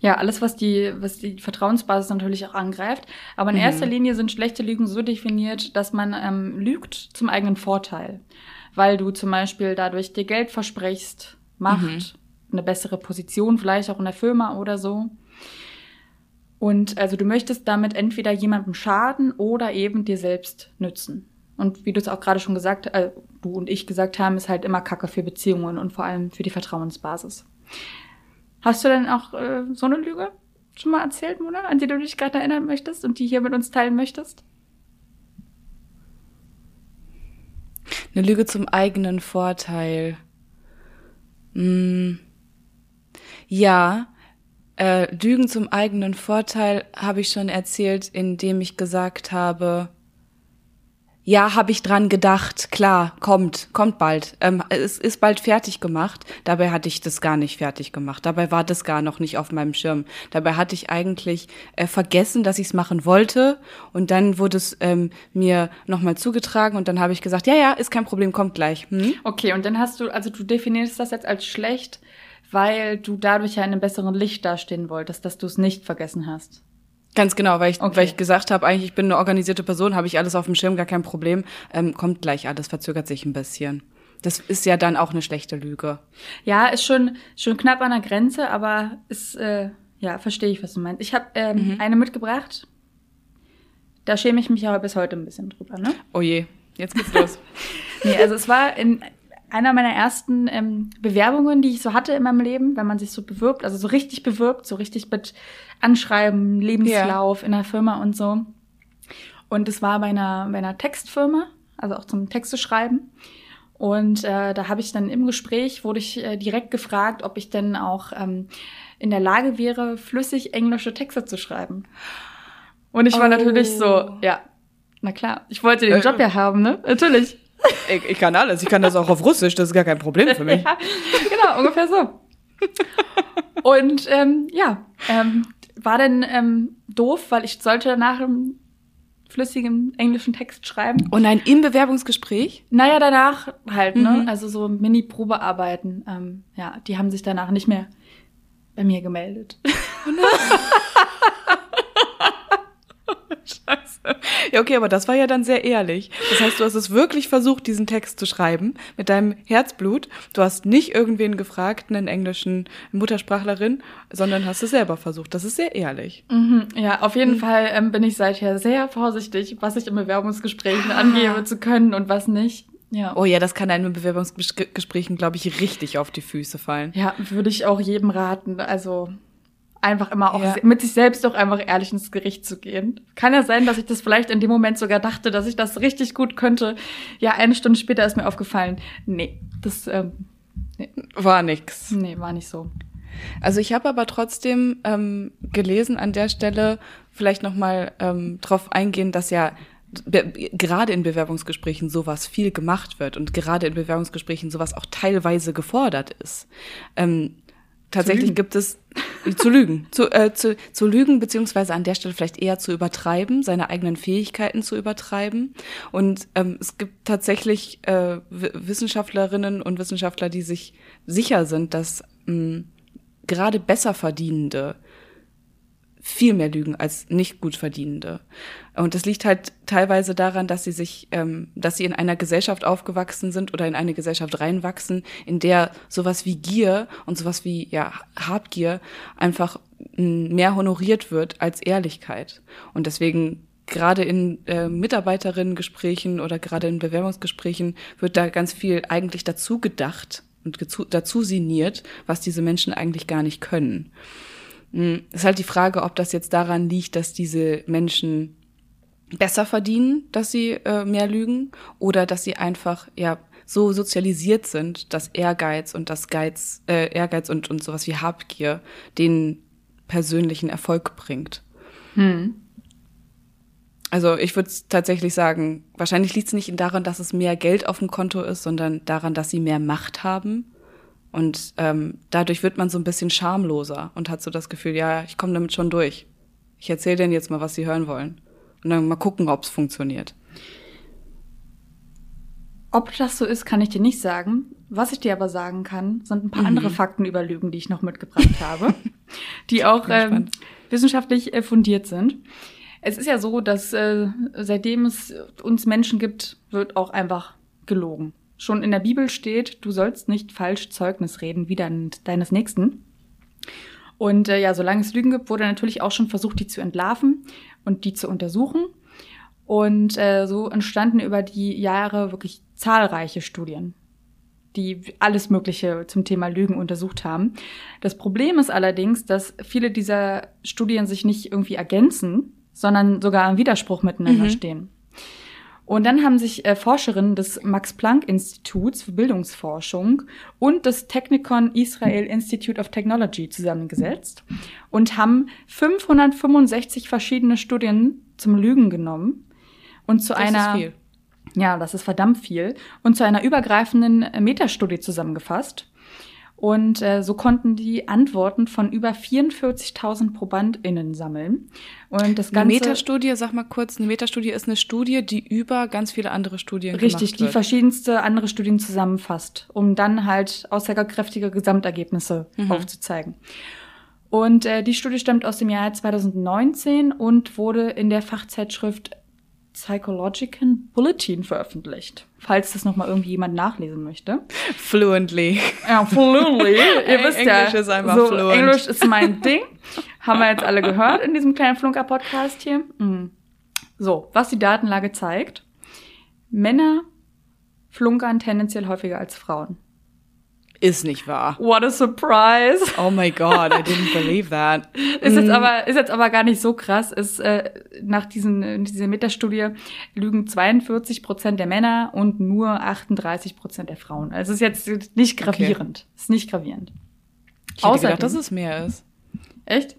Ja, alles, was die, was die Vertrauensbasis natürlich auch angreift. Aber in mhm. erster Linie sind schlechte Lügen so definiert, dass man ähm, lügt zum eigenen Vorteil. Weil du zum Beispiel dadurch dir Geld versprichst, Macht, mhm. eine bessere Position, vielleicht auch in der Firma oder so. Und also du möchtest damit entweder jemandem schaden oder eben dir selbst nützen. Und wie du es auch gerade schon gesagt, äh, du und ich gesagt haben, ist halt immer Kacke für Beziehungen und vor allem für die Vertrauensbasis. Hast du denn auch äh, so eine Lüge schon mal erzählt, Mona, an die du dich gerade erinnern möchtest und die hier mit uns teilen möchtest?
Eine Lüge zum eigenen Vorteil. Hm. Ja, äh, Lügen zum eigenen Vorteil habe ich schon erzählt, indem ich gesagt habe, ja, habe ich dran gedacht, klar, kommt, kommt bald. Ähm, es ist bald fertig gemacht. Dabei hatte ich das gar nicht fertig gemacht. Dabei war das gar noch nicht auf meinem Schirm. Dabei hatte ich eigentlich äh, vergessen, dass ich es machen wollte. Und dann wurde es ähm, mir nochmal zugetragen und dann habe ich gesagt, ja, ja, ist kein Problem, kommt gleich. Hm?
Okay, und dann hast du, also du definierst das jetzt als schlecht, weil du dadurch ja in einem besseren Licht dastehen wolltest, dass du es nicht vergessen hast.
Ganz genau, weil ich, okay. weil ich gesagt habe, eigentlich ich bin eine organisierte Person, habe ich alles auf dem Schirm, gar kein Problem. Ähm, kommt gleich alles, verzögert sich ein bisschen. Das ist ja dann auch eine schlechte Lüge.
Ja, ist schon schon knapp an der Grenze, aber ist äh, ja verstehe ich, was du meinst. Ich habe ähm, mhm. eine mitgebracht. Da schäme ich mich aber bis heute ein bisschen drüber, ne?
Oh je, jetzt geht's los.
nee, also es war in einer meiner ersten ähm, Bewerbungen, die ich so hatte in meinem Leben, wenn man sich so bewirbt, also so richtig bewirbt, so richtig mit Anschreiben, Lebenslauf ja. in der Firma und so. Und es war bei einer, bei einer Textfirma, also auch zum Texte schreiben. Und äh, da habe ich dann im Gespräch, wurde ich äh, direkt gefragt, ob ich denn auch ähm, in der Lage wäre, flüssig englische Texte zu schreiben. Und ich war oh. natürlich so, oh. ja, na klar, ich wollte den äh, Job ja haben, ne? Natürlich.
Ich, ich, kann alles. Ich kann das auch auf Russisch. Das ist gar kein Problem für mich.
ja, genau, ungefähr so. Und ähm, ja, ähm, war denn ähm, doof, weil ich sollte danach einen flüssigen englischen Text schreiben.
Und ein im Bewerbungsgespräch?
Naja, danach halt, ne? Mhm. Also so Mini-Probearbeiten. Ähm, ja, die haben sich danach nicht mehr bei mir gemeldet. Oh
Scheiße. Ja, okay, aber das war ja dann sehr ehrlich. Das heißt, du hast es wirklich versucht, diesen Text zu schreiben mit deinem Herzblut. Du hast nicht irgendwen gefragt, einen englischen Muttersprachlerin, sondern hast es selber versucht. Das ist sehr ehrlich.
Mhm, ja, auf jeden mhm. Fall ähm, bin ich seither sehr vorsichtig, was ich in Bewerbungsgesprächen ah. angebe zu können und was nicht.
Ja. Oh ja, das kann einem in Bewerbungsgesprächen, glaube ich, richtig auf die Füße fallen.
Ja, würde ich auch jedem raten. Also einfach immer auch ja. mit sich selbst doch einfach ehrlich ins Gericht zu gehen. Kann ja sein, dass ich das vielleicht in dem Moment sogar dachte, dass ich das richtig gut könnte. Ja, eine Stunde später ist mir aufgefallen, nee, das ähm,
nee. war nix.
Nee, war nicht so.
Also ich habe aber trotzdem ähm, gelesen an der Stelle, vielleicht nochmal ähm, drauf eingehen, dass ja gerade in Bewerbungsgesprächen sowas viel gemacht wird und gerade in Bewerbungsgesprächen sowas auch teilweise gefordert ist. Ähm, tatsächlich gibt es zu lügen, zu, äh, zu, zu lügen beziehungsweise an der Stelle vielleicht eher zu übertreiben, seine eigenen Fähigkeiten zu übertreiben. Und ähm, es gibt tatsächlich äh, Wissenschaftlerinnen und Wissenschaftler, die sich sicher sind, dass mh, gerade besser verdienende viel mehr lügen als nicht gut verdienende. Und das liegt halt teilweise daran, dass sie sich, ähm, dass sie in einer Gesellschaft aufgewachsen sind oder in eine Gesellschaft reinwachsen, in der sowas wie Gier und sowas wie ja Habgier einfach mehr honoriert wird als Ehrlichkeit. Und deswegen gerade in äh, Mitarbeiterinnengesprächen oder gerade in Bewerbungsgesprächen wird da ganz viel eigentlich dazu gedacht und dazu sinniert, was diese Menschen eigentlich gar nicht können. Hm, ist halt die Frage, ob das jetzt daran liegt, dass diese Menschen besser verdienen, dass sie äh, mehr lügen, oder dass sie einfach ja so sozialisiert sind, dass Ehrgeiz und das Geiz, äh, Ehrgeiz und, und sowas wie Habgier den persönlichen Erfolg bringt. Hm. Also ich würde tatsächlich sagen, wahrscheinlich liegt es nicht daran, dass es mehr Geld auf dem Konto ist, sondern daran, dass sie mehr Macht haben und ähm, dadurch wird man so ein bisschen schamloser und hat so das Gefühl, ja, ich komme damit schon durch. Ich erzähle denen jetzt mal, was sie hören wollen. Und dann mal gucken, ob es funktioniert.
Ob das so ist, kann ich dir nicht sagen. Was ich dir aber sagen kann, sind ein paar mhm. andere Fakten über Lügen, die ich noch mitgebracht habe, die auch ähm, wissenschaftlich äh, fundiert sind. Es ist ja so, dass äh, seitdem es uns Menschen gibt, wird auch einfach gelogen. Schon in der Bibel steht, du sollst nicht falsch Zeugnis reden wie dein, deines Nächsten. Und äh, ja, solange es Lügen gibt, wurde natürlich auch schon versucht, die zu entlarven und die zu untersuchen. Und äh, so entstanden über die Jahre wirklich zahlreiche Studien, die alles Mögliche zum Thema Lügen untersucht haben. Das Problem ist allerdings, dass viele dieser Studien sich nicht irgendwie ergänzen, sondern sogar im Widerspruch miteinander mhm. stehen. Und dann haben sich äh, Forscherinnen des Max-Planck-Instituts für Bildungsforschung und des Technikon Israel Institute of Technology zusammengesetzt und haben 565 verschiedene Studien zum Lügen genommen und zu
das
einer ja, das ist verdammt viel und zu einer übergreifenden Metastudie zusammengefasst. Und äh, so konnten die Antworten von über 44.000 ProbandInnen sammeln. Und das Ganze.
Eine Metastudie, sag mal kurz, eine Metastudie ist eine Studie, die über ganz viele andere Studien
Richtig, die verschiedenste andere Studien zusammenfasst, um dann halt aussagekräftige Gesamtergebnisse mhm. aufzuzeigen. Und äh, die Studie stammt aus dem Jahr 2019 und wurde in der Fachzeitschrift Psychological Bulletin veröffentlicht. Falls das nochmal irgendwie jemand nachlesen möchte.
Fluently.
Ja, fluently. Ihr wisst ja.
Englisch ist einfach
so,
fluent.
Englisch ist mein Ding. Haben wir jetzt alle gehört in diesem kleinen Flunker-Podcast hier. Mhm. So, was die Datenlage zeigt. Männer flunkern tendenziell häufiger als Frauen.
Ist nicht wahr.
What a surprise.
Oh my God, I didn't believe that.
ist jetzt aber, ist jetzt aber gar nicht so krass. Ist, äh, nach diesen, dieser Metastudie lügen 42 Prozent der Männer und nur 38 Prozent der Frauen. Also ist jetzt nicht gravierend. Okay. Ist nicht gravierend.
Ich hätte Außerdem, gedacht, dass es mehr ist.
Echt?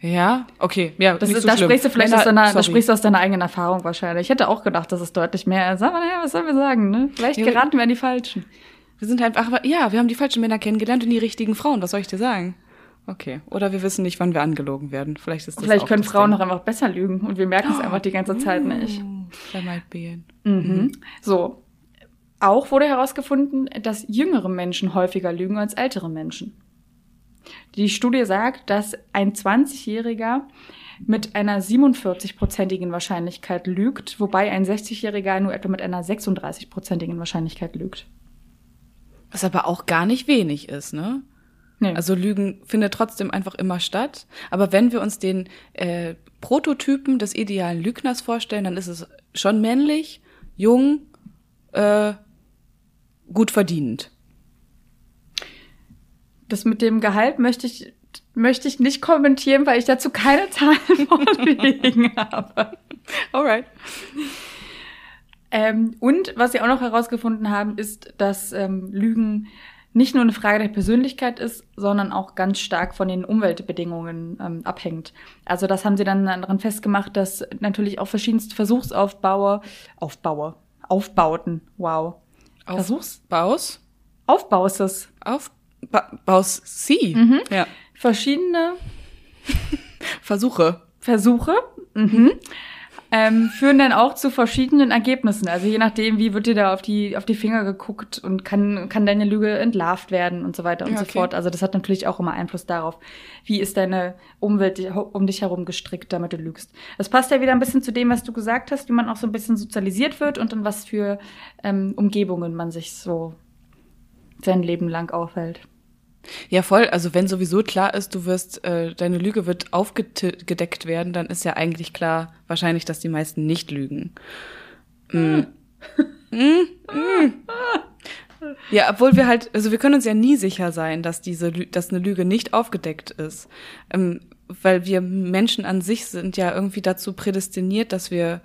Ja, okay, ja.
Das ist, so da schlimm. sprichst du vielleicht Männer, aus deiner, da sprichst du aus deiner eigenen Erfahrung wahrscheinlich. Ich hätte auch gedacht, dass es deutlich mehr ist. Aber naja, was sollen wir sagen, ne? Vielleicht ja, geraten wir an die Falschen.
Wir sind halt einfach, ja, wir haben die falschen Männer kennengelernt und die richtigen Frauen. Was soll ich dir sagen? Okay. Oder wir wissen nicht, wann wir angelogen werden. Vielleicht ist das
Vielleicht
auch
können
das
Frauen
Ding.
noch einfach besser lügen und wir merken es einfach die ganze Zeit nicht.
That might be.
Mhm. mhm. So. Auch wurde herausgefunden, dass jüngere Menschen häufiger lügen als ältere Menschen. Die Studie sagt, dass ein 20-Jähriger mit einer 47-prozentigen Wahrscheinlichkeit lügt, wobei ein 60-Jähriger nur etwa mit einer 36-prozentigen Wahrscheinlichkeit lügt.
Was aber auch gar nicht wenig ist, ne?
Nee.
Also Lügen findet trotzdem einfach immer statt. Aber wenn wir uns den äh, Prototypen des idealen Lügners vorstellen, dann ist es schon männlich, jung, äh, gut verdienend.
Das mit dem Gehalt möchte ich, möchte ich nicht kommentieren, weil ich dazu keine Zahlen vorliegen habe.
Alright.
Ähm, und was sie auch noch herausgefunden haben, ist, dass ähm, Lügen nicht nur eine Frage der Persönlichkeit ist, sondern auch ganz stark von den Umweltbedingungen ähm, abhängt. Also das haben sie dann daran festgemacht, dass natürlich auch verschiedenste Versuchsaufbauer, Aufbauer, Aufbauten, wow.
Versuchsbaus?
Aufbauses.
Aufbaus sie.
Mhm.
Ja.
Verschiedene
Versuche.
Versuche. Mhm ähm, führen dann auch zu verschiedenen Ergebnissen. Also je nachdem, wie wird dir da auf die, auf die Finger geguckt und kann, kann deine Lüge entlarvt werden und so weiter und ja, so fort. Also das hat natürlich auch immer Einfluss darauf, wie ist deine Umwelt um dich herum gestrickt, damit du lügst. Das passt ja wieder ein bisschen zu dem, was du gesagt hast, wie man auch so ein bisschen sozialisiert wird und in was für ähm, Umgebungen man sich so sein Leben lang aufhält.
Ja, voll. Also wenn sowieso klar ist, du wirst, äh, deine Lüge wird aufgedeckt werden, dann ist ja eigentlich klar wahrscheinlich, dass die meisten nicht lügen. Mm. mm, mm. Ja, obwohl wir halt, also wir können uns ja nie sicher sein, dass diese, dass eine Lüge nicht aufgedeckt ist, ähm, weil wir Menschen an sich sind ja irgendwie dazu prädestiniert, dass wir,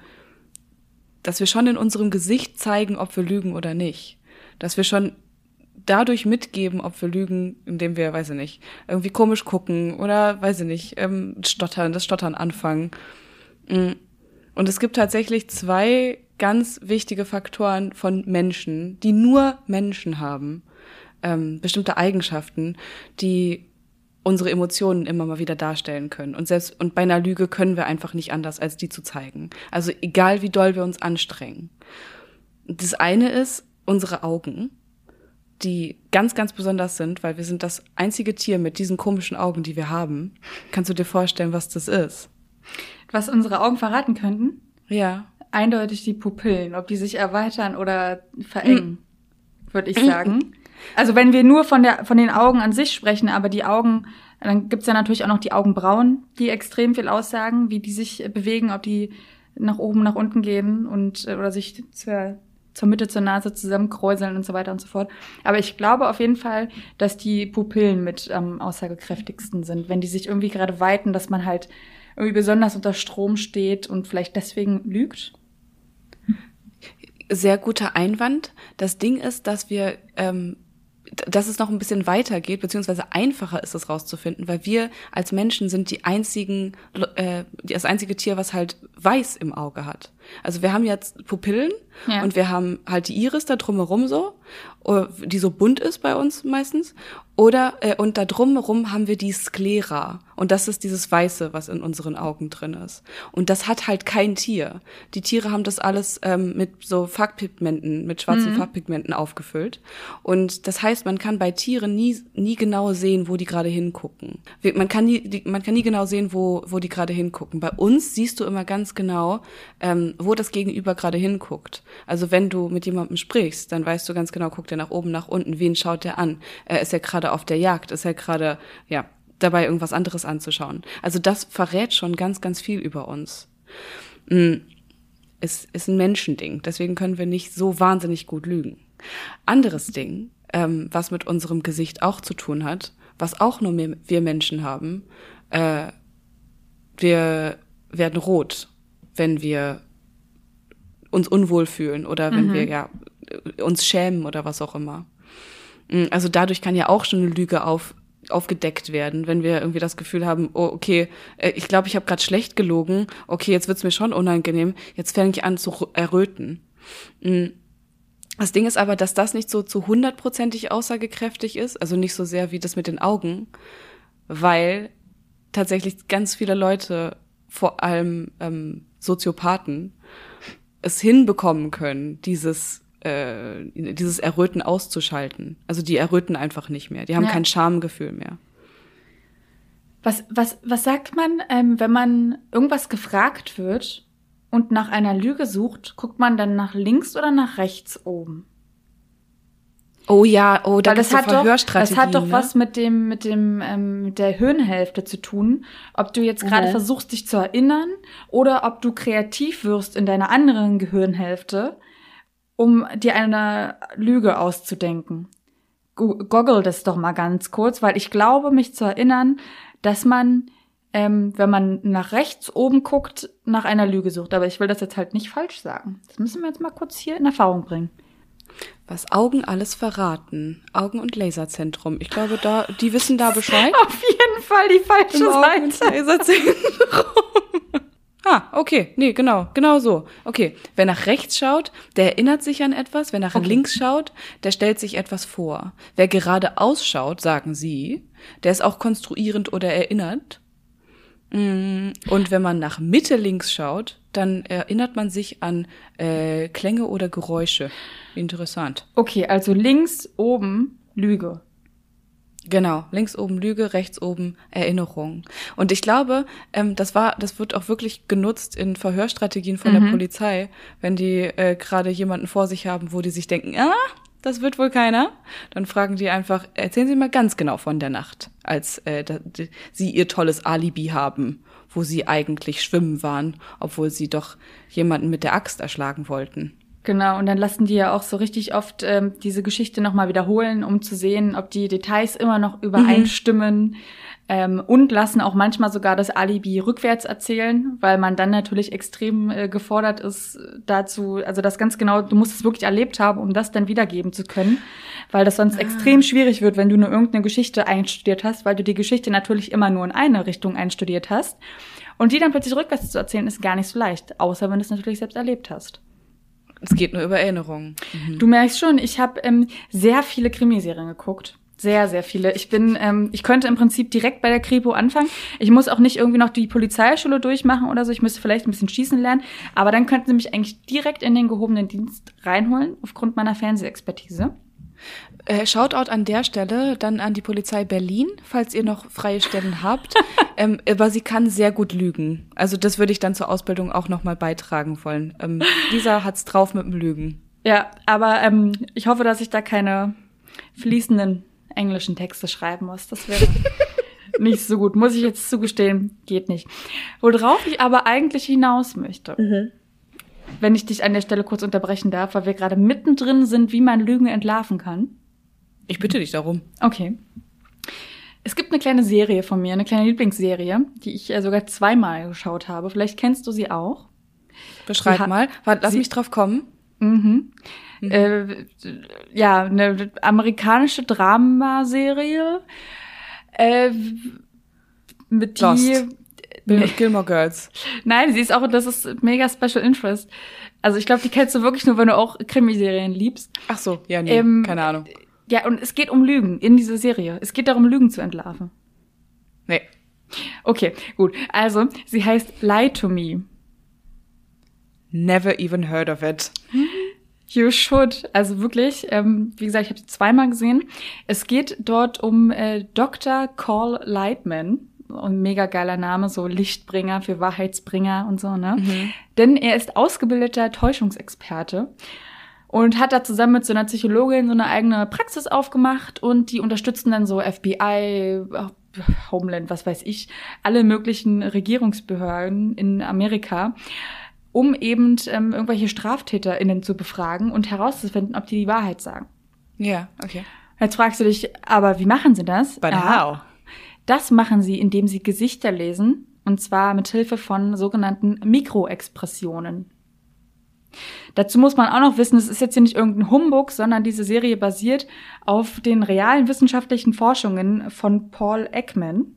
dass wir schon in unserem Gesicht zeigen, ob wir lügen oder nicht, dass wir schon dadurch mitgeben, ob wir lügen, indem wir, weiß ich nicht, irgendwie komisch gucken oder, weiß ich nicht, ähm, stottern, das Stottern anfangen. Mm. Und es gibt tatsächlich zwei ganz wichtige Faktoren von Menschen, die nur Menschen haben, ähm, bestimmte Eigenschaften, die unsere Emotionen immer mal wieder darstellen können. Und selbst, und bei einer Lüge können wir einfach nicht anders, als die zu zeigen. Also egal wie doll wir uns anstrengen. das eine ist unsere Augen, die ganz, ganz besonders sind, weil wir sind das einzige Tier mit diesen komischen Augen, die wir haben. Kannst du dir vorstellen, was das ist?
Was unsere Augen verraten könnten?
Ja.
Eindeutig die Pupillen, ob die sich erweitern oder verengen, mm. würde ich sagen. Also wenn wir nur von, der, von den Augen an sich sprechen, aber die Augen, dann gibt's ja natürlich auch noch die Augenbrauen, die extrem viel aussagen, wie die sich bewegen, ob die nach oben, nach unten gehen und äh, oder sich zur, zur Mitte zur Nase zusammenkräuseln und so weiter und so fort. Aber ich glaube auf jeden Fall, dass die Pupillen mit am ähm, aussagekräftigsten sind, wenn die sich irgendwie gerade weiten, dass man halt irgendwie besonders unter Strom steht und vielleicht deswegen lügt.
Sehr guter Einwand. Das Ding ist, dass wir ähm, dass es noch ein bisschen weiter geht, beziehungsweise einfacher ist es rauszufinden, weil wir als Menschen sind die einzigen, äh, das einzige Tier, was halt weiß im Auge hat. Also wir haben jetzt Pupillen ja. und wir haben halt die Iris da drumherum so, äh, die so bunt ist bei uns meistens. Oder äh, und da drumherum haben wir die Sklera. Und das ist dieses Weiße, was in unseren Augen drin ist. Und das hat halt kein Tier. Die Tiere haben das alles ähm, mit so Farbpigmenten, mit schwarzen mhm. Farbpigmenten aufgefüllt. Und das heißt, man kann bei Tieren nie, nie genau sehen, wo die gerade hingucken. Man kann nie, man kann nie genau sehen, wo, wo die gerade hingucken. Bei uns siehst du immer ganz genau, ähm, wo das Gegenüber gerade hinguckt. Also wenn du mit jemandem sprichst, dann weißt du ganz genau, guckt er nach oben, nach unten, wen schaut er an? Äh, ist er gerade auf der Jagd? Ist er gerade, ja, dabei irgendwas anderes anzuschauen? Also das verrät schon ganz, ganz viel über uns. Mhm. Es ist ein Menschending, deswegen können wir nicht so wahnsinnig gut lügen. Anderes Ding, ähm, was mit unserem Gesicht auch zu tun hat, was auch nur wir Menschen haben, äh, wir werden rot, wenn wir uns unwohl fühlen oder wenn mhm. wir ja uns schämen oder was auch immer. Mm, also dadurch kann ja auch schon eine Lüge auf, aufgedeckt werden, wenn wir irgendwie das Gefühl haben, oh, okay, äh, ich glaube, ich habe gerade schlecht gelogen, okay, jetzt wird's mir schon unangenehm, jetzt fange ich an zu erröten. Mm. Das Ding ist aber, dass das nicht so zu hundertprozentig aussagekräftig ist, also nicht so sehr wie das mit den Augen, weil tatsächlich ganz viele Leute, vor allem ähm, Soziopathen, es hinbekommen können, dieses äh, dieses Erröten auszuschalten. Also die erröten einfach nicht mehr. Die haben ja. kein Schamgefühl mehr.
Was, was, was sagt man, ähm, wenn man irgendwas gefragt wird und nach einer Lüge sucht, guckt man dann nach links oder nach rechts oben?
Oh ja, oh, da
das hat doch, das hat doch ne? was mit dem mit dem ähm, mit der Hirnhälfte zu tun, ob du jetzt gerade mhm. versuchst dich zu erinnern oder ob du kreativ wirst in deiner anderen Gehirnhälfte, um dir eine Lüge auszudenken. Goggle das doch mal ganz kurz, weil ich glaube, mich zu erinnern, dass man ähm, wenn man nach rechts oben guckt, nach einer Lüge sucht. Aber ich will das jetzt halt nicht falsch sagen. Das müssen wir jetzt mal kurz hier in Erfahrung bringen.
Was Augen alles verraten. Augen- und Laserzentrum. Ich glaube, da, die wissen da Bescheid.
Auf jeden Fall die falsche Im Seite. Augen- und Laserzentrum.
ah, okay. Nee, genau. Genau so. Okay. Wer nach rechts schaut, der erinnert sich an etwas. Wer nach okay. links schaut, der stellt sich etwas vor. Wer geradeaus schaut, sagen sie, der ist auch konstruierend oder erinnert. Mm, und wenn man nach Mitte links schaut, dann erinnert man sich an äh, Klänge oder Geräusche. Interessant.
Okay, also links oben Lüge.
Genau, links oben Lüge, rechts oben Erinnerung. Und ich glaube, ähm, das war, das wird auch wirklich genutzt in Verhörstrategien von mhm. der Polizei, wenn die äh, gerade jemanden vor sich haben, wo die sich denken, ah, das wird wohl keiner. Dann fragen die einfach, erzählen Sie mal ganz genau von der Nacht, als äh, da, die, Sie Ihr tolles Alibi haben, wo Sie eigentlich schwimmen waren, obwohl Sie doch jemanden mit der Axt erschlagen wollten.
Genau, und dann lassen die ja auch so richtig oft ähm, diese Geschichte nochmal wiederholen, um zu sehen, ob die Details immer noch übereinstimmen. Mhm. Ähm, und lassen auch manchmal sogar das Alibi rückwärts erzählen, weil man dann natürlich extrem äh, gefordert ist dazu, also das ganz genau, du musst es wirklich erlebt haben, um das dann wiedergeben zu können, weil das sonst ah. extrem schwierig wird, wenn du nur irgendeine Geschichte einstudiert hast, weil du die Geschichte natürlich immer nur in eine Richtung einstudiert hast. Und die dann plötzlich rückwärts zu erzählen, ist gar nicht so leicht, außer wenn du es natürlich selbst erlebt hast.
Es geht nur über Erinnerungen.
Mhm. Du merkst schon, ich habe ähm, sehr viele Krimiserien geguckt Sehr, sehr viele. Ich bin, ähm, ich könnte im Prinzip direkt bei der Kripo anfangen. Ich muss auch nicht irgendwie noch die Polizeischule durchmachen oder so. Ich müsste vielleicht ein bisschen schießen lernen. Aber dann könnten sie mich eigentlich direkt in den gehobenen Dienst reinholen, aufgrund meiner Fernsehexpertise.
Äh, Shoutout an der Stelle dann an die Polizei Berlin, falls ihr noch freie Stellen habt. ähm, aber sie kann sehr gut lügen. Also das würde ich dann zur Ausbildung auch nochmal beitragen wollen. Ähm, Lisa hat's drauf mit dem Lügen.
Ja, aber ähm, ich hoffe, dass ich da keine fließenden englischen Texte schreiben muss. Das wäre nicht so gut. Muss ich jetzt zugestehen, geht nicht. Worauf ich aber eigentlich hinaus möchte, mhm. wenn ich dich an der Stelle kurz unterbrechen darf, weil wir gerade mittendrin sind, wie man Lügen entlarven kann.
Ich bitte dich darum.
Okay. Es gibt eine kleine Serie von mir, eine kleine Lieblingsserie, die ich äh, sogar zweimal geschaut habe. Vielleicht kennst du sie auch.
Beschreib mal. Warte, lass mich drauf kommen.
Mhm. Mhm. Äh, ja, eine amerikanische Dramaserie äh, mit die
Lost. Nee. Gilmore Girls.
Nein, sie ist auch, das ist mega Special Interest. Also ich glaube, die kennst du wirklich nur, wenn du auch Krimiserien liebst.
Ach so, ja, nee, ähm, keine Ahnung.
Ja, und es geht um Lügen in dieser Serie. Es geht darum, Lügen zu entlarven.
Nee.
Okay, gut. Also, sie heißt Lie to Me.
Never even heard of it.
You should. Also wirklich, ähm, wie gesagt, ich habe sie zweimal gesehen. Es geht dort um äh, Dr. Call Lightman. Ein mega geiler Name, so Lichtbringer für Wahrheitsbringer und so, ne? Mhm. Denn er ist ausgebildeter Täuschungsexperte und hat da zusammen mit so einer Psychologin so eine eigene Praxis aufgemacht und die unterstützen dann so FBI, Homeland, was weiß ich, alle möglichen Regierungsbehörden in Amerika um eben ähm, irgendwelche StraftäterInnen zu befragen und herauszufinden, ob die die Wahrheit sagen.
Ja, okay.
Jetzt fragst du dich, aber wie machen sie das?
But how?
Das machen sie, indem sie Gesichter lesen, und zwar mit Hilfe von sogenannten Mikroexpressionen. Dazu muss man auch noch wissen, es ist jetzt hier nicht irgendein Humbug, sondern diese Serie basiert auf den realen wissenschaftlichen Forschungen von Paul Ekman.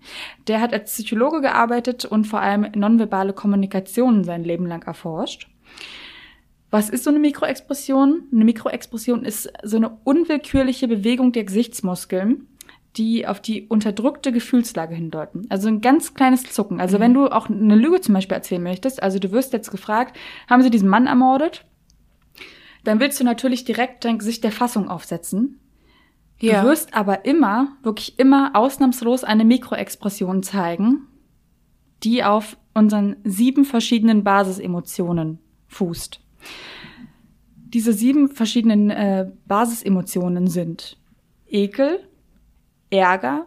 Der hat als Psychologe gearbeitet und vor allem nonverbale Kommunikation sein Leben lang erforscht. Was ist so eine Mikroexpression? Eine Mikroexpression ist so eine unwillkürliche Bewegung der Gesichtsmuskeln, die auf die unterdrückte Gefühlslage hindeuten. Also ein ganz kleines Zucken. Also mhm. wenn du auch eine Lüge zum Beispiel erzählen möchtest, also du wirst jetzt gefragt, haben sie diesen Mann ermordet? Dann willst du natürlich direkt dein Gesicht der Fassung aufsetzen. Ja. Du wirst aber immer, wirklich immer ausnahmslos eine Mikroexpression zeigen, die auf unseren sieben verschiedenen Basisemotionen fußt. Diese sieben verschiedenen äh, Basisemotionen sind Ekel, Ärger,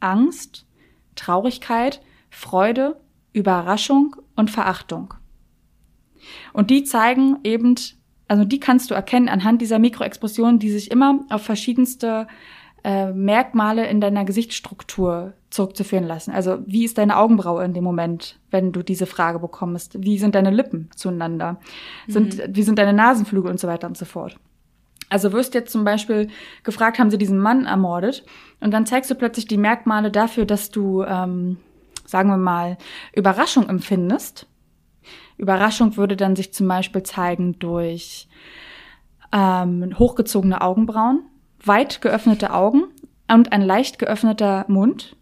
Angst, Traurigkeit, Freude, Überraschung und Verachtung. Und die zeigen eben, also die kannst du erkennen anhand dieser Mikroexpressionen, die sich immer auf verschiedenste äh, Merkmale in deiner Gesichtsstruktur zurückzuführen lassen. Also wie ist deine Augenbraue in dem Moment, wenn du diese Frage bekommst? Wie sind deine Lippen zueinander? Sind, mhm. Wie sind deine Nasenflügel und so weiter und so fort? Also wirst jetzt zum Beispiel gefragt, haben sie diesen Mann ermordet? Und dann zeigst du plötzlich die Merkmale dafür, dass du, ähm, sagen wir mal, Überraschung empfindest. Überraschung würde dann sich zum Beispiel zeigen durch ähm, hochgezogene Augenbrauen, weit geöffnete Augen und ein leicht geöffneter Mund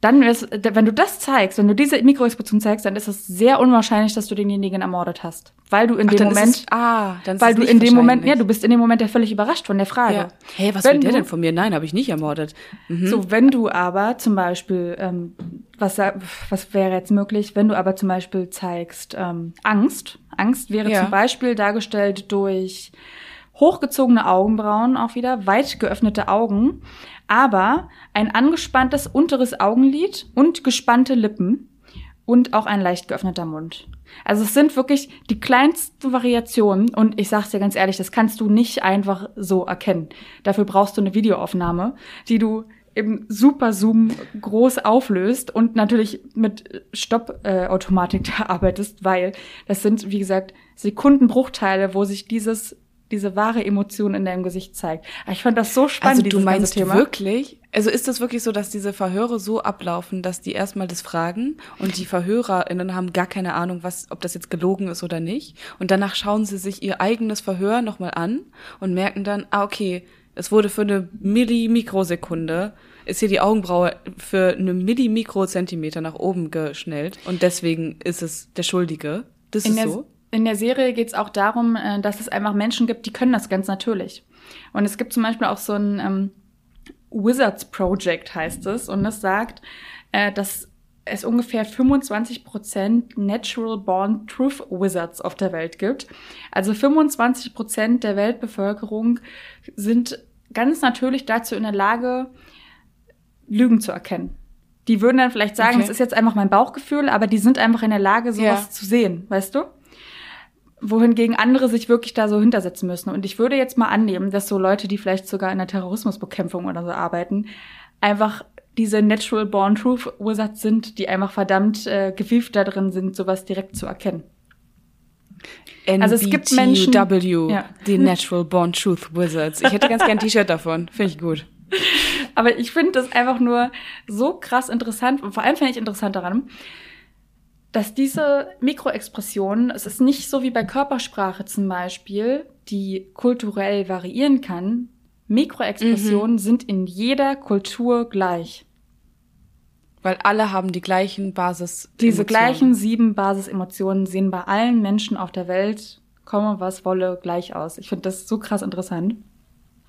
dann ist, wenn du das zeigst, wenn du diese Mikroexpression zeigst, dann ist es sehr unwahrscheinlich, dass du denjenigen ermordet hast, weil du in Ach, dem Moment, es,
ah,
weil du in dem Moment, ja, du bist in dem Moment ja völlig überrascht von der Frage. Ja.
Hey, was wenn will der denn von mir? Nein, habe ich nicht ermordet.
Mhm. So, wenn du aber zum Beispiel, ähm, was was wäre jetzt möglich, wenn du aber zum Beispiel zeigst ähm, Angst. Angst wäre ja. zum Beispiel dargestellt durch hochgezogene Augenbrauen auch wieder, weit geöffnete Augen, aber ein angespanntes unteres Augenlid und gespannte Lippen und auch ein leicht geöffneter Mund. Also es sind wirklich die kleinsten Variationen und ich sag's dir ganz ehrlich, das kannst du nicht einfach so erkennen. Dafür brauchst du eine Videoaufnahme, die du im Super Zoom groß auflöst und natürlich mit Stoppautomatik äh, da arbeitest, weil das sind, wie gesagt, Sekundenbruchteile, wo sich dieses diese wahre Emotion in deinem Gesicht zeigt. Ich fand das so spannend.
Also du meinst wirklich? Also ist das wirklich so, dass diese Verhöre so ablaufen, dass die erstmal das fragen und die VerhörerInnen haben gar keine Ahnung, was, ob das jetzt gelogen ist oder nicht. Und danach schauen sie sich ihr eigenes Verhör nochmal an und merken dann, ah, okay, es wurde für eine Millimikrosekunde ist hier die Augenbraue für eine Millimikrozentimeter nach oben geschnellt und deswegen ist es der Schuldige. Das
in
ist
der,
so.
In der Serie geht es auch darum, äh, dass es einfach Menschen gibt, die können das ganz natürlich. Und es gibt zum Beispiel auch so ein ähm, Wizards Project, heißt es, und es sagt, äh, dass es ungefähr 25 Prozent Natural Born Truth Wizards auf der Welt gibt. Also 25 Prozent der Weltbevölkerung sind ganz natürlich dazu in der Lage, Lügen zu erkennen. Die würden dann vielleicht sagen, es okay. ist jetzt einfach mein Bauchgefühl, aber die sind einfach in der Lage, sowas ja. zu sehen, weißt du? Wohingegen andere sich wirklich da so hintersetzen müssen. Und ich würde jetzt mal annehmen, dass so Leute, die vielleicht sogar in der Terrorismusbekämpfung oder so arbeiten, einfach diese Natural Born Truth Wizards sind, die einfach verdammt äh, gewieft da drin sind, sowas direkt zu erkennen.
NBTW, also es gibt Menschen, ja. die Natural Born Truth Wizards. Ich hätte ganz gern ein T-Shirt davon. Finde ich gut.
Aber ich finde das einfach nur so krass interessant und vor allem finde ich interessant daran, dass diese Mikroexpressionen, es ist nicht so wie bei Körpersprache zum Beispiel, die kulturell variieren kann. Mikroexpressionen mhm. sind in jeder Kultur gleich.
Weil alle haben die gleichen Basis.
Diese gleichen sieben Basisemotionen sehen bei allen Menschen auf der Welt, komme was wolle, gleich aus. Ich finde das so krass interessant.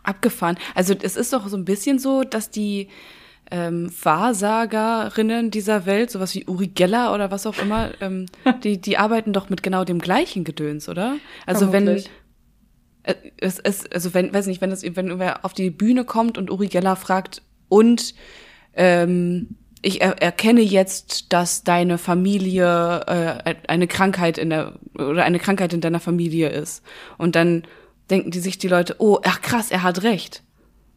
Abgefahren. Also es ist doch so ein bisschen so, dass die ähm, Wahrsagerinnen dieser Welt, sowas wie Uri Geller oder was auch immer, ähm, die, die arbeiten doch mit genau dem gleichen Gedöns, oder? Also Vermutlich. wenn äh, es, es, also wenn, weiß nicht, wenn es, wenn wer auf die Bühne kommt und Uri Geller fragt und ähm, ich er erkenne jetzt, dass deine Familie äh, eine Krankheit in der oder eine Krankheit in deiner Familie ist und dann denken die sich die Leute, oh, ach krass, er hat recht.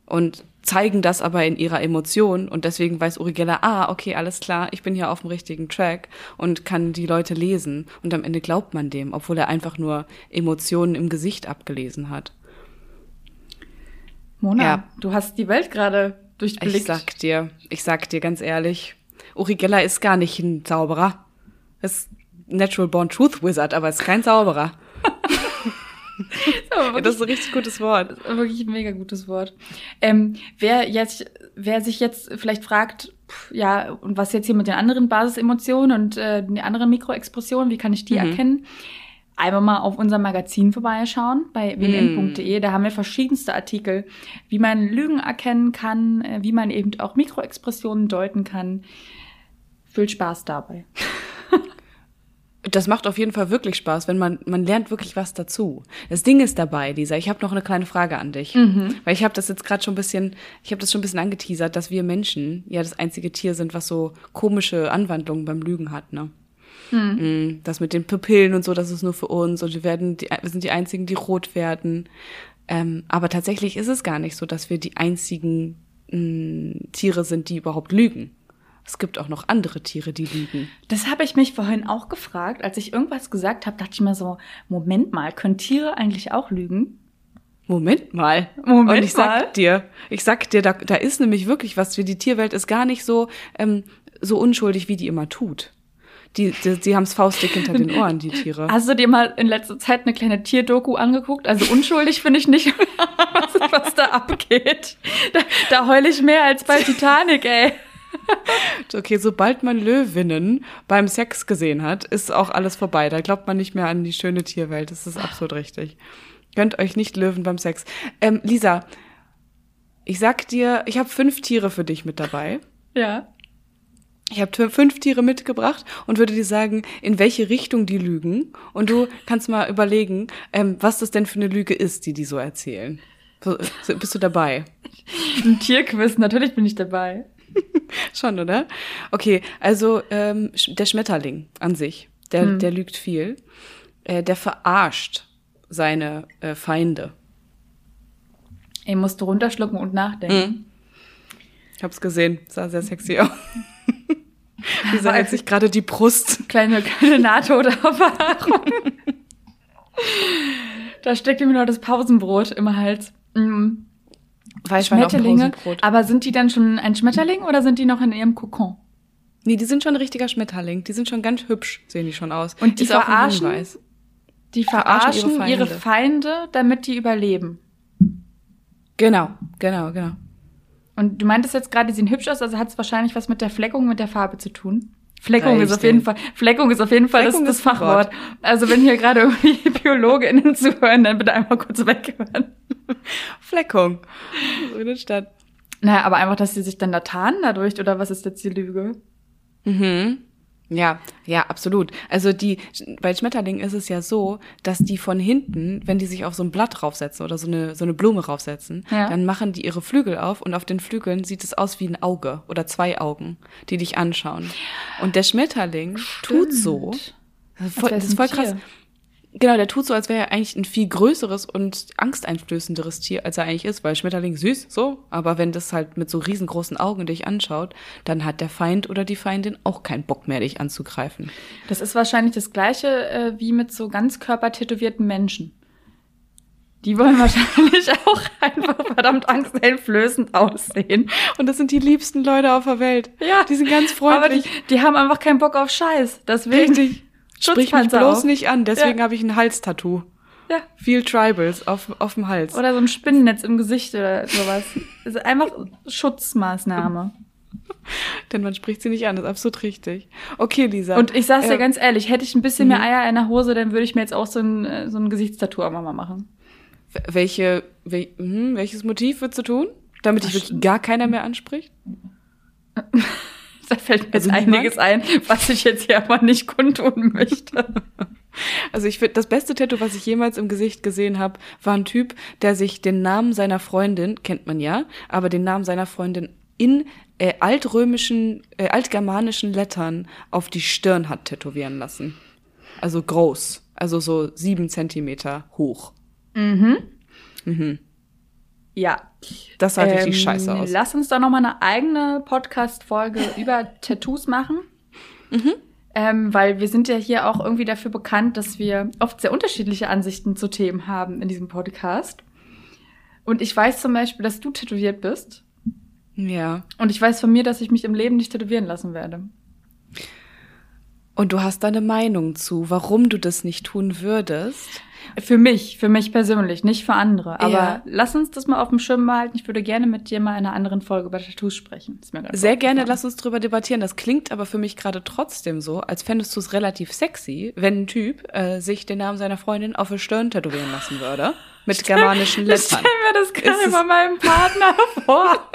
Und zeigen das aber in ihrer Emotion und deswegen weiß Uri Geller, ah, okay, alles klar, ich bin hier auf dem richtigen Track und kann die Leute lesen und am Ende glaubt man dem, obwohl er einfach nur Emotionen im Gesicht abgelesen hat.
Mona, ja. du hast die Welt gerade durchblickt.
Ich sag dir, ich sag dir ganz ehrlich, Uri Geller ist gar nicht ein Zauberer. Ist Natural Born Truth Wizard, aber ist kein Zauberer.
das, das ist ein richtig gutes Wort. Wirklich ein mega gutes Wort. Ähm, wer jetzt, wer sich jetzt vielleicht fragt, ja, und was jetzt hier mit den anderen Basisemotionen und äh, den anderen Mikroexpressionen, wie kann ich die mhm. erkennen? Einmal mal auf unser Magazin vorbeischauen bei. Mhm. Da haben wir verschiedenste Artikel, wie man Lügen erkennen kann, äh, wie man eben auch Mikroexpressionen deuten kann. Viel Spaß dabei.
Das macht auf jeden Fall wirklich Spaß, wenn man man lernt wirklich was dazu. Das Ding ist dabei, Lisa. Ich habe noch eine kleine Frage an dich, mhm. weil ich habe das jetzt gerade schon ein bisschen, ich habe das schon ein bisschen angeteasert, dass wir Menschen ja das einzige Tier sind, was so komische Anwandlungen beim Lügen hat, ne? Mhm. Das mit den Pupillen und so, das ist nur für uns und wir werden, die, wir sind die einzigen, die rot werden. Ähm, aber tatsächlich ist es gar nicht so, dass wir die einzigen mh, Tiere sind, die überhaupt lügen. Es gibt auch noch andere Tiere, die lügen.
Das habe ich mich vorhin auch gefragt. Als ich irgendwas gesagt habe, dachte ich mir so, Moment mal, können Tiere eigentlich auch lügen?
Moment mal. Moment Und ich sag mal. dir, ich sag dir, da, da ist nämlich wirklich was für die Tierwelt ist gar nicht so, ähm, so unschuldig, wie die immer tut. Die, die, die haben's faustdick hinter den Ohren, die Tiere.
Hast du dir mal in letzter Zeit eine kleine Tierdoku angeguckt? Also unschuldig finde ich nicht, was, was da abgeht. Da, da heule ich mehr als bei Titanic, ey.
okay, sobald man Löwinnen beim Sex gesehen hat, ist auch alles vorbei. Da glaubt man nicht mehr an die schöne Tierwelt. Das ist absolut richtig. Gönnt euch nicht Löwen beim Sex. Ähm, Lisa, ich sag dir, ich habe fünf Tiere für dich mit dabei.
Ja.
Ich habe fünf Tiere mitgebracht und würde dir sagen, in welche Richtung die lügen. Und du kannst mal überlegen, ähm, was das denn für eine Lüge ist, die die so erzählen. Bist du dabei?
Ein Tierquiz, natürlich bin ich dabei.
Schon, oder? Okay, also ähm, der Schmetterling an sich, der, hm. der lügt viel. Äh, der verarscht seine äh, Feinde.
Er musste runterschlucken und nachdenken. Mhm.
Ich hab's gesehen, sah sehr sexy aus. Lisa hält sich gerade die Brust.
Kleine, kleine NATO-Erfahrung. da steckt ihm noch das Pausenbrot im Hals. Mhm. Schmetterlinge. Aber sind die dann schon ein Schmetterling oder sind die noch in ihrem Kokon?
Nee, die sind schon ein richtiger Schmetterling. Die sind schon ganz hübsch, sehen die schon aus.
Und die Ist verarschen, die verarschen, verarschen ihre, Feinde. ihre Feinde, damit die überleben.
Genau, genau, genau.
Und du meintest jetzt gerade, die sehen hübsch aus, also hat es wahrscheinlich was mit der Fleckung, mit der Farbe zu tun. Fleckung ist auf jeden Fall, Fleckung ist auf jeden Fall das, das Fachwort. Also wenn hier gerade irgendwie BiologInnen zuhören, dann bitte einmal kurz weghören.
Fleckung. So in der Stadt.
Naja, aber einfach, dass sie sich dann da tarnen dadurch, oder was ist jetzt die Lüge?
Mhm. Ja, ja, absolut. Also die, bei Schmetterlingen ist es ja so, dass die von hinten, wenn die sich auf so ein Blatt raufsetzen oder so eine, so eine Blume raufsetzen, ja. dann machen die ihre Flügel auf und auf den Flügeln sieht es aus wie ein Auge oder zwei Augen, die dich anschauen. Und der Schmetterling Stimmt. tut so. Voll, das ist voll krass. Genau, der tut so, als wäre er eigentlich ein viel größeres und angsteinflößenderes Tier, als er eigentlich ist, weil Schmetterling süß, so. Aber wenn das halt mit so riesengroßen Augen dich anschaut, dann hat der Feind oder die Feindin auch keinen Bock mehr, dich anzugreifen.
Das ist wahrscheinlich das Gleiche äh, wie mit so ganzkörpertätowierten Menschen. Die wollen wahrscheinlich auch einfach verdammt angsteinflößend aussehen.
Und das sind die liebsten Leute auf der Welt. Ja. Die sind ganz freundlich.
Aber die, die haben einfach keinen Bock auf Scheiß. Deswegen.
Richtig. Sprich mich bloß auf. nicht an, deswegen ja. habe ich ein Halstattoo. Ja. Viel Tribals auf, auf dem Hals.
Oder so ein Spinnennetz im Gesicht oder sowas. Ist einfach Schutzmaßnahme.
Denn man spricht sie nicht an, das ist absolut richtig. Okay, Lisa.
Und ich sag's dir äh, ganz ehrlich, hätte ich ein bisschen mehr mhm. Eier in der Hose, dann würde ich mir jetzt auch so ein, äh, so ein Gesichtstattoo auch mal machen.
Welche, wel, hm, welches Motiv würdest du tun? Damit dich wirklich gar keiner mehr anspricht?
Da fällt mir also jetzt einiges ein, was ich jetzt hier aber nicht kundtun möchte.
Also ich finde, das beste Tattoo, was ich jemals im Gesicht gesehen habe, war ein Typ, der sich den Namen seiner Freundin, kennt man ja, aber den Namen seiner Freundin in äh, altrömischen, äh, altgermanischen Lettern auf die Stirn hat tätowieren lassen. Also groß. Also so sieben Zentimeter hoch.
Mhm. Mhm. Ja.
Das sah ähm, richtig scheiße aus.
Lass uns doch noch mal eine eigene Podcast-Folge über Tattoos machen. Mhm. Ähm, weil wir sind ja hier auch irgendwie dafür bekannt, dass wir oft sehr unterschiedliche Ansichten zu Themen haben in diesem Podcast. Und ich weiß zum Beispiel, dass du tätowiert bist.
Ja.
Und ich weiß von mir, dass ich mich im Leben nicht tätowieren lassen werde.
Und du hast da eine Meinung zu, warum du das nicht tun würdest?
Für mich, für mich persönlich, nicht für andere. Aber ja. lass uns das mal auf dem Schirm behalten. Ich würde gerne mit dir mal in einer anderen Folge über Tattoos sprechen.
Sehr gerne, lass uns drüber debattieren. Das klingt aber für mich gerade trotzdem so, als fändest du es relativ sexy, wenn ein Typ äh, sich den Namen seiner Freundin auf der Stirn tätowieren lassen würde. Mit germanischen Lettern. Stell
mir das gerade bei meinem Partner vor.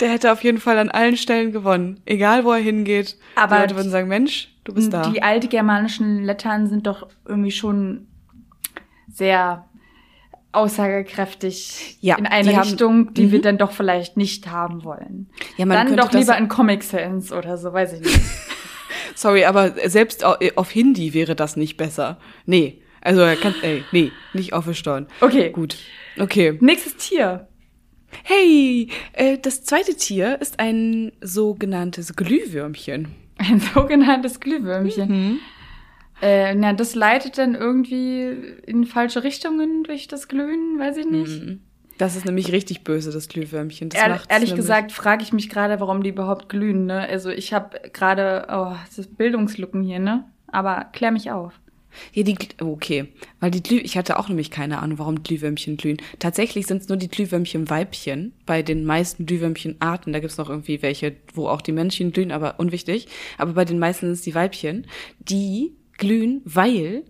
Der hätte auf jeden Fall an allen Stellen gewonnen. Egal, wo er hingeht. Aber die Leute würden sagen, Mensch, du bist da.
Die altgermanischen Lettern sind doch irgendwie schon sehr aussagekräftig ja, in eine die Richtung, haben, die wir mhm. dann doch vielleicht nicht haben wollen. Ja, man dann doch lieber in Comic Sans oder so, weiß ich nicht.
Sorry, aber selbst auf Hindi wäre das nicht besser. Nee, also er kann, ey, nee, nicht auf Steuern.
Okay.
Gut. Okay.
Nächstes Tier.
Hey, äh, das zweite Tier ist ein sogenanntes Glühwürmchen.
Ein sogenanntes Glühwürmchen. Mhm. Äh, na, das leitet dann irgendwie in falsche Richtungen durch das Glühen, weiß ich nicht. Mhm.
Das ist nämlich richtig böse, das Glühwürmchen. Das
Ehr, ehrlich gesagt frage ich mich gerade, warum die überhaupt glühen. Ne? Also ich habe gerade, oh, das ist Bildungslücken hier, ne? Aber klär mich auf.
Ja, die, okay. Weil die Glüh, ich hatte auch nämlich keine Ahnung, warum Glühwürmchen glühen. Tatsächlich sind es nur die Glühwürmchen-Weibchen bei den meisten Glühwürmchen-Arten. Da gibt's noch irgendwie welche, wo auch die Männchen glühen, aber unwichtig. Aber bei den meisten sind es die Weibchen. Die glühen, weil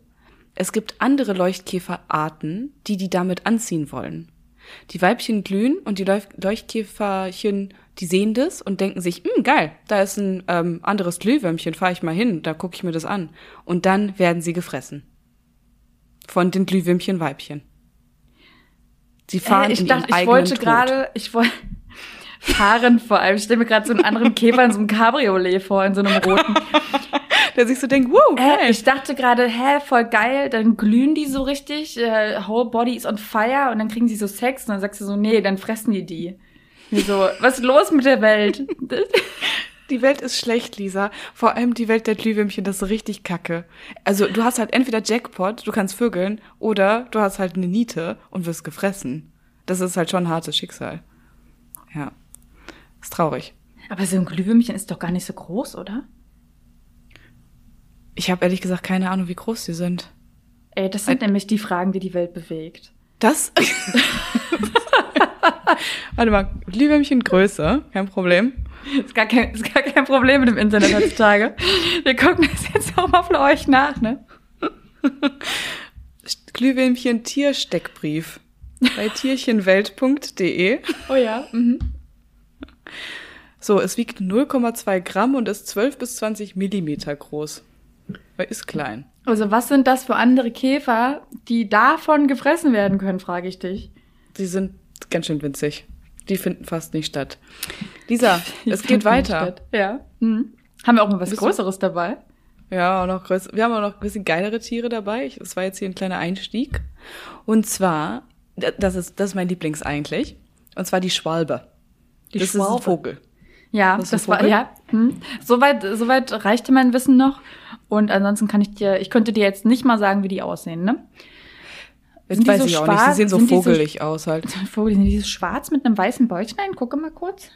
es gibt andere Leuchtkäferarten, die die damit anziehen wollen. Die Weibchen glühen und die Leuchtkäferchen die sehen das und denken sich, hm, geil, da ist ein ähm, anderes Glühwürmchen, fahre ich mal hin, da gucke ich mir das an. Und dann werden sie gefressen. Von den Glühwürmchen-Weibchen. Sie fahren äh,
ich
in
dachte, ich wollte gerade, ich wollte fahren vor allem. Ich stelle mir gerade so einen anderen Käfer in so einem Cabriolet vor, in so einem roten.
Der sich so denkt, wow,
äh, Ich dachte gerade, hä, voll geil, dann glühen die so richtig, äh, whole body is on fire und dann kriegen sie so Sex und dann sagst du so, nee, dann fressen die die. Wieso? Was ist los mit der Welt?
Die Welt ist schlecht, Lisa. Vor allem die Welt der Glühwürmchen, das ist richtig kacke. Also du hast halt entweder Jackpot, du kannst vögeln, oder du hast halt eine Niete und wirst gefressen. Das ist halt schon ein hartes Schicksal. Ja. Ist traurig.
Aber so ein Glühwürmchen ist doch gar nicht so groß, oder?
Ich habe ehrlich gesagt keine Ahnung, wie groß sie sind.
Ey, das sind Ein nämlich die Fragen, die die Welt bewegt.
Das? Warte mal, Glühwürmchen Größe, kein Problem.
Ist gar kein, ist gar kein Problem mit dem Internet heutzutage. Wir gucken das jetzt auch mal für euch nach, ne?
Glühwürmchen Tiersteckbrief bei tierchenwelt.de.
Oh ja. Mhm.
So, es wiegt 0,2 Gramm und ist 12 bis 20 Millimeter groß. Weil ist klein.
Also was sind das für andere Käfer, die davon gefressen werden können, frage ich dich.
Sie sind ganz schön winzig. Die finden fast nicht statt. Lisa, die es geht weiter.
Ja. Mhm. Haben wir auch mal was Größeres du? dabei?
Ja, auch noch größer. Wir haben auch noch ein bisschen geilere Tiere dabei. Das war jetzt hier ein kleiner Einstieg. Und zwar, das ist, das ist mein Lieblings eigentlich. Und zwar die Schwalbe. Die das Schwalbe. ist ein Vogel.
Ja, das, das war, ja. Hm. Soweit, soweit reichte mein Wissen noch. Und ansonsten kann ich dir, ich könnte dir jetzt nicht mal sagen, wie die aussehen, ne?
Jetzt sind weiß so ich auch nicht. Sie sehen so vogelig so, aus halt.
Vogel, sind die so schwarz mit einem weißen Bäuchlein? Gucke mal kurz.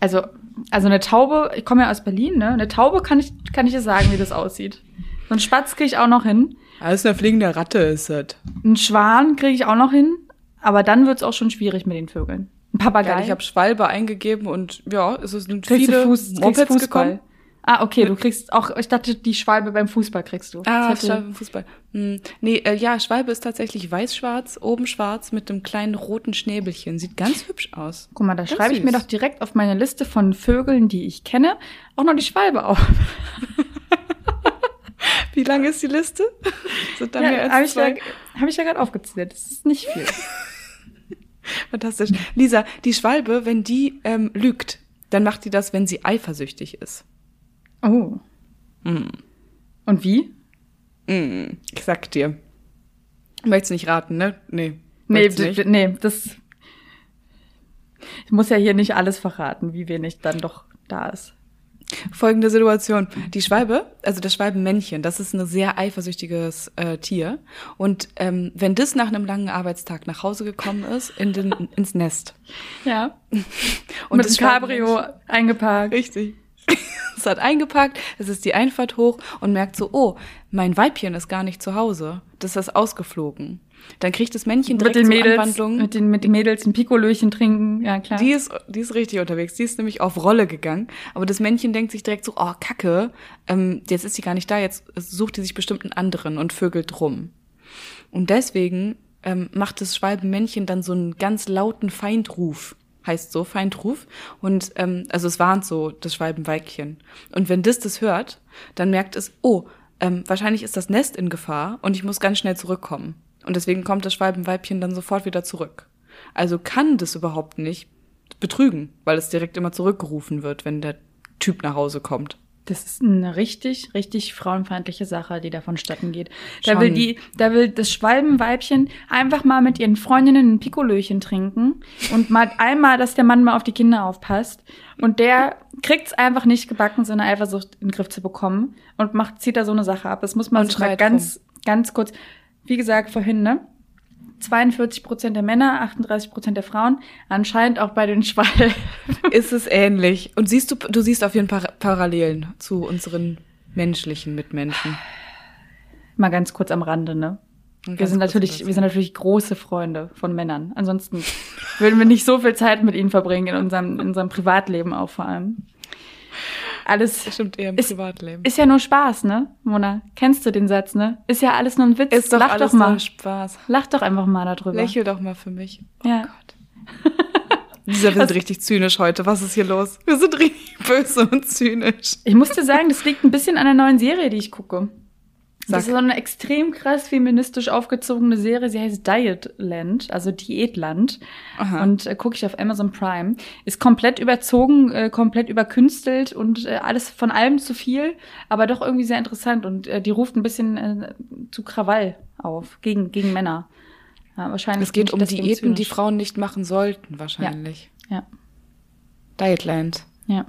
Also, also eine Taube, ich komme ja aus Berlin, ne? Eine Taube kann ich, kann ich dir sagen, wie das aussieht. So ein Spatz kriege ich auch noch hin.
Alles eine fliegende Ratte ist das.
Ein Schwan kriege ich auch noch hin. Aber dann wird's auch schon schwierig mit den Vögeln. Ein Papagei. Ja,
ich habe Schwalbe eingegeben und ja, es sind kriegst viele Fuß, Mopeds gekommen.
Ah, okay, du kriegst auch, ich dachte, die Schwalbe beim Fußball kriegst du.
Ah, Schwalbe beim Fußball. Hm. Nee, äh, ja, Schwalbe ist tatsächlich weiß-schwarz, oben schwarz mit einem kleinen roten Schnäbelchen. Sieht ganz hübsch aus.
Guck mal, da schreibe ich mir doch direkt auf meine Liste von Vögeln, die ich kenne, auch noch die Schwalbe auf.
Wie lang ist die Liste?
Sind da ja, mehr als hab zwei? Ich ja, hab ich ja gerade aufgezählt. Das ist nicht viel.
Fantastisch. Lisa, die Schwalbe, wenn die ähm, lügt, dann macht die das, wenn sie eifersüchtig ist.
Oh. Mm. Und wie?
Mm, ich sag dir. Möchtest du nicht raten, ne? Nee.
Nee, nee, das. Ich muss ja hier nicht alles verraten, wie wenig dann doch da ist.
Folgende Situation. Die Schwalbe, also das Schwalbenmännchen, das ist ein sehr eifersüchtiges äh, Tier. Und ähm, wenn das nach einem langen Arbeitstag nach Hause gekommen ist, in den, ins Nest.
Ja. Und Mit das Cabrio eingeparkt.
Richtig. Hat eingepackt, es ist die Einfahrt hoch und merkt so, oh, mein Weibchen ist gar nicht zu Hause. Das ist ausgeflogen. Dann kriegt das Männchen direkt
mit den Mädels, Anwandlung. Mit den, mit den Mädels ein Pikolöchen trinken, ja klar.
Die ist, die ist richtig unterwegs. Die ist nämlich auf Rolle gegangen. Aber das Männchen denkt sich direkt so, oh, Kacke, ähm, jetzt ist sie gar nicht da, jetzt sucht die sich bestimmt einen anderen und vögelt rum. Und deswegen ähm, macht das Schwalbenmännchen dann so einen ganz lauten Feindruf heißt so, Feindruf. Und ähm, also es warnt so das Schwalbenweibchen. Und wenn das das hört, dann merkt es, oh, ähm, wahrscheinlich ist das Nest in Gefahr und ich muss ganz schnell zurückkommen. Und deswegen kommt das Schwalbenweibchen dann sofort wieder zurück. Also kann das überhaupt nicht betrügen, weil es direkt immer zurückgerufen wird, wenn der Typ nach Hause kommt.
Das ist eine richtig, richtig frauenfeindliche Sache, die da vonstatten geht. Da will die, da will das Schwalbenweibchen einfach mal mit ihren Freundinnen ein Pikolöchen trinken und mal einmal, dass der Mann mal auf die Kinder aufpasst. Und der kriegt's einfach nicht gebacken, so eine Eifersucht in den Griff zu bekommen und macht, zieht da so eine Sache ab. Das muss man mal ganz, ganz kurz, wie gesagt, vorhin, ne? 42 Prozent der Männer, 38 Prozent der Frauen. Anscheinend auch bei den Schwalben.
Ist es ähnlich. Und siehst du, du siehst auf jeden Fall Parallelen zu unseren menschlichen Mitmenschen.
Mal ganz kurz am Rande, ne? Wir sind natürlich, wir sind natürlich große Freunde von Männern. Ansonsten würden wir nicht so viel Zeit mit ihnen verbringen in unserem, in unserem Privatleben auch vor allem alles.
Das stimmt eher im ist, Privatleben.
Ist ja nur Spaß, ne, Mona? Kennst du den Satz, ne? Ist ja alles nur ein Witz.
Ist doch Lach alles doch mal. nur
Spaß. Lach doch einfach mal darüber.
Lächel doch mal für mich.
Oh ja. Gott.
Lisa, wir sind richtig zynisch heute. Was ist hier los? Wir sind richtig böse und zynisch.
Ich muss dir sagen, das liegt ein bisschen an der neuen Serie, die ich gucke. Sag. Das ist so eine extrem krass feministisch aufgezogene Serie. Sie heißt Dietland, also Diätland. Aha. Und äh, gucke ich auf Amazon Prime. Ist komplett überzogen, äh, komplett überkünstelt und äh, alles von allem zu viel, aber doch irgendwie sehr interessant. Und äh, die ruft ein bisschen äh, zu Krawall auf, gegen, gegen Männer.
Ja, wahrscheinlich. Es geht um Diäten, die Frauen nicht machen sollten, wahrscheinlich.
Ja. ja.
Dietland.
Ja.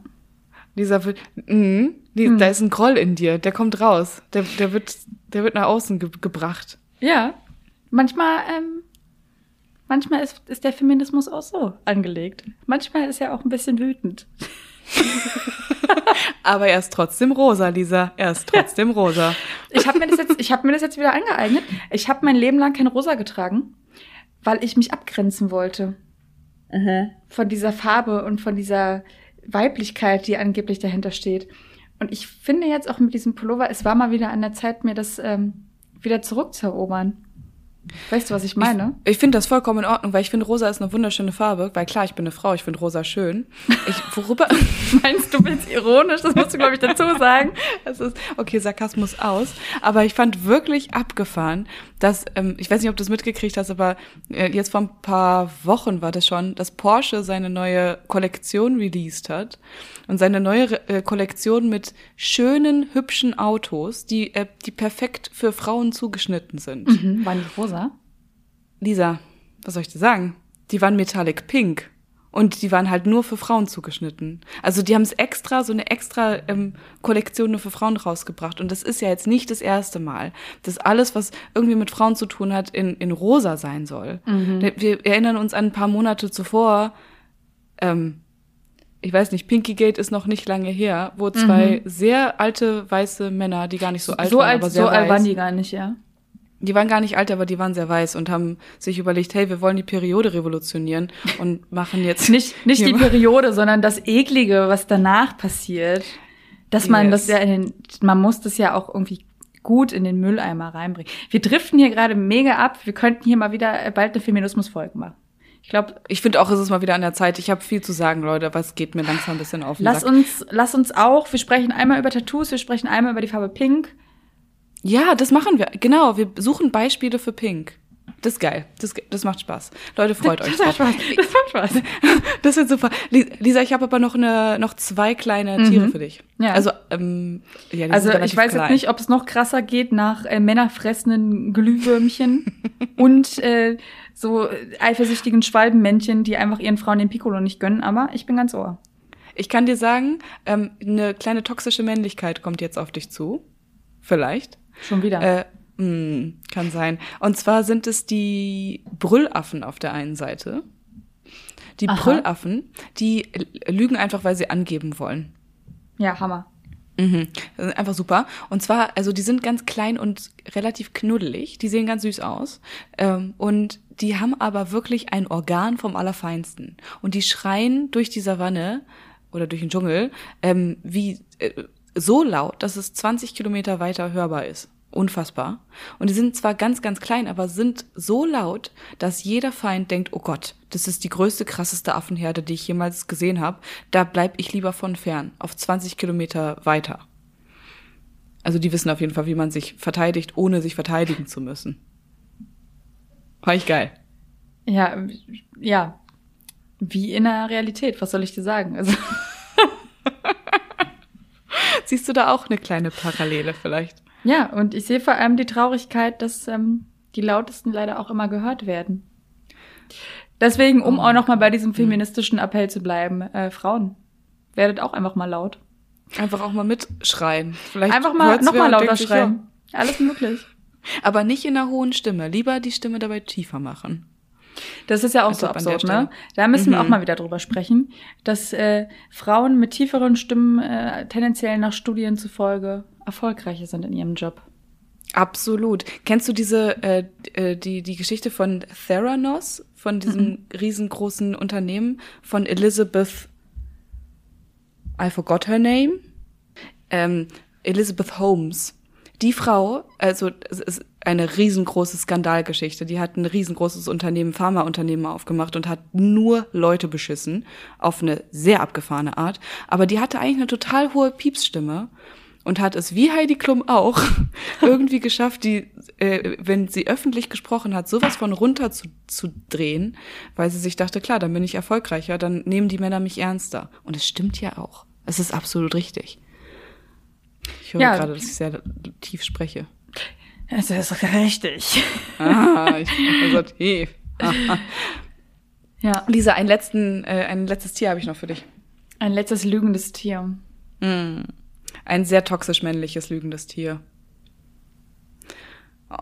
Dieser, mh, die, hm. Da ist ein Groll in dir, der kommt raus. Der, der, wird, der wird nach außen ge gebracht.
Ja. Manchmal, ähm, manchmal ist, ist der Feminismus auch so angelegt. Manchmal ist er auch ein bisschen wütend.
Aber er ist trotzdem rosa, Lisa. Er ist trotzdem rosa.
Ich habe mir das jetzt, ich habe mir das jetzt wieder angeeignet. Ich habe mein Leben lang kein Rosa getragen, weil ich mich abgrenzen wollte mhm. von dieser Farbe und von dieser Weiblichkeit, die angeblich dahinter steht. Und ich finde jetzt auch mit diesem Pullover, es war mal wieder an der Zeit, mir das ähm, wieder zurückzuerobern. Weißt du, was ich meine?
Ich, ich finde das vollkommen in Ordnung, weil ich finde, rosa ist eine wunderschöne Farbe. Weil klar, ich bin eine Frau, ich finde rosa schön. Ich, worüber
meinst du jetzt ironisch? Das musst du, glaube ich, dazu sagen.
Das ist, okay, Sarkasmus aus. Aber ich fand wirklich abgefahren, dass, ähm, ich weiß nicht, ob du es mitgekriegt hast, aber äh, jetzt vor ein paar Wochen war das schon, dass Porsche seine neue Kollektion released hat. Und seine neue äh, Kollektion mit schönen, hübschen Autos, die, äh, die perfekt für Frauen zugeschnitten sind.
Mhm, waren die rosa?
Lisa, was soll ich dir sagen? Die waren metallic pink. Und die waren halt nur für Frauen zugeschnitten. Also die haben es extra, so eine extra ähm, Kollektion nur für Frauen rausgebracht. Und das ist ja jetzt nicht das erste Mal, dass alles, was irgendwie mit Frauen zu tun hat, in, in rosa sein soll. Mhm. Wir erinnern uns an ein paar Monate zuvor, ähm, ich weiß nicht, Pinky Gate ist noch nicht lange her, wo zwei mhm. sehr alte weiße Männer, die gar nicht so alt
so
waren,
alt,
aber sehr
so
weiß,
alt waren die gar nicht, ja
die waren gar nicht alt, aber die waren sehr weiß und haben sich überlegt, hey, wir wollen die Periode revolutionieren und machen jetzt
nicht nicht die Periode, sondern das eklige, was danach passiert. Dass man yes. das ja in den, man muss das ja auch irgendwie gut in den Mülleimer reinbringen. Wir driften hier gerade mega ab. Wir könnten hier mal wieder bald eine Feminismus-Folge machen.
Ich glaube, ich finde auch, es ist mal wieder an der Zeit. Ich habe viel zu sagen, Leute, aber es geht mir langsam ein bisschen auf.
Lass uns, lass uns auch. Wir sprechen einmal über Tattoos, wir sprechen einmal über die Farbe Pink.
Ja, das machen wir. Genau, wir suchen Beispiele für Pink. Das ist geil. Das, das macht Spaß. Leute, freut
das,
euch.
Das macht Spaß. Das macht Spaß.
Das wird super. Lisa, ich habe aber noch eine, noch zwei kleine Tiere mhm. für dich. Ja. Also, ähm,
ja, also ich weiß klein. jetzt nicht, ob es noch krasser geht nach äh, männerfressenden Glühwürmchen und äh, so eifersüchtigen Schwalbenmännchen, die einfach ihren Frauen den Piccolo nicht gönnen. Aber ich bin ganz ohr.
Ich kann dir sagen, ähm, eine kleine toxische Männlichkeit kommt jetzt auf dich zu. Vielleicht.
Schon wieder.
Äh, mh, hm, kann sein. Und zwar sind es die Brüllaffen auf der einen Seite. Die Aha. Brüllaffen, die lügen einfach, weil sie angeben wollen.
Ja, Hammer.
Mhm. Einfach super. Und zwar, also die sind ganz klein und relativ knuddelig. Die sehen ganz süß aus. Ähm, und die haben aber wirklich ein Organ vom Allerfeinsten. Und die schreien durch die Savanne oder durch den Dschungel ähm, wie äh, so laut, dass es 20 Kilometer weiter hörbar ist. Unfassbar. Und die sind zwar ganz, ganz klein, aber sind so laut, dass jeder Feind denkt, oh Gott, das ist die größte, krasseste Affenherde, die ich jemals gesehen habe. Da bleib ich lieber von fern, auf 20 Kilometer weiter. Also die wissen auf jeden Fall, wie man sich verteidigt, ohne sich verteidigen zu müssen. War ich geil.
Ja, ja. Wie in der Realität, was soll ich dir sagen? Also
Siehst du da auch eine kleine Parallele vielleicht?
Ja, und ich sehe vor allem die Traurigkeit, dass ähm, die Lautesten leider auch immer gehört werden. Deswegen, um oh. auch noch mal bei diesem feministischen Appell zu bleiben, äh, Frauen, werdet auch einfach mal laut.
Einfach auch mal mitschreien.
Vielleicht einfach mal noch mal lauter schreien. Alles möglich.
Aber nicht in einer hohen Stimme. Lieber die Stimme dabei tiefer machen.
Das ist ja auch also so absurd, ne? Da müssen mhm. wir auch mhm. mal wieder drüber sprechen, dass äh, Frauen mit tieferen Stimmen äh, tendenziell nach Studien zufolge erfolgreicher sind in ihrem Job.
Absolut. Kennst du diese äh, äh die die Geschichte von Theranos, von diesem mhm. riesengroßen Unternehmen von Elizabeth I forgot her name. Ähm, Elizabeth Holmes. Die Frau, also es ist eine riesengroße Skandalgeschichte. Die hat ein riesengroßes Unternehmen, Pharmaunternehmen aufgemacht und hat nur Leute beschissen auf eine sehr abgefahrene Art. Aber die hatte eigentlich eine total hohe Piepsstimme und hat es wie Heidi Klum auch irgendwie geschafft, die, äh, wenn sie öffentlich gesprochen hat, sowas von runter zu, zu drehen, weil sie sich dachte, klar, dann bin ich erfolgreicher, dann nehmen die Männer mich ernster. Und es stimmt ja auch. Es ist absolut richtig. Ich höre ja. gerade, dass ich sehr tief spreche.
Es ist richtig.
Ah, ich bin so tief. ja. Lisa, ein, letzten, äh, ein letztes Tier habe ich noch für dich.
Ein letztes lügendes Tier.
Mm. Ein sehr toxisch männliches lügendes Tier.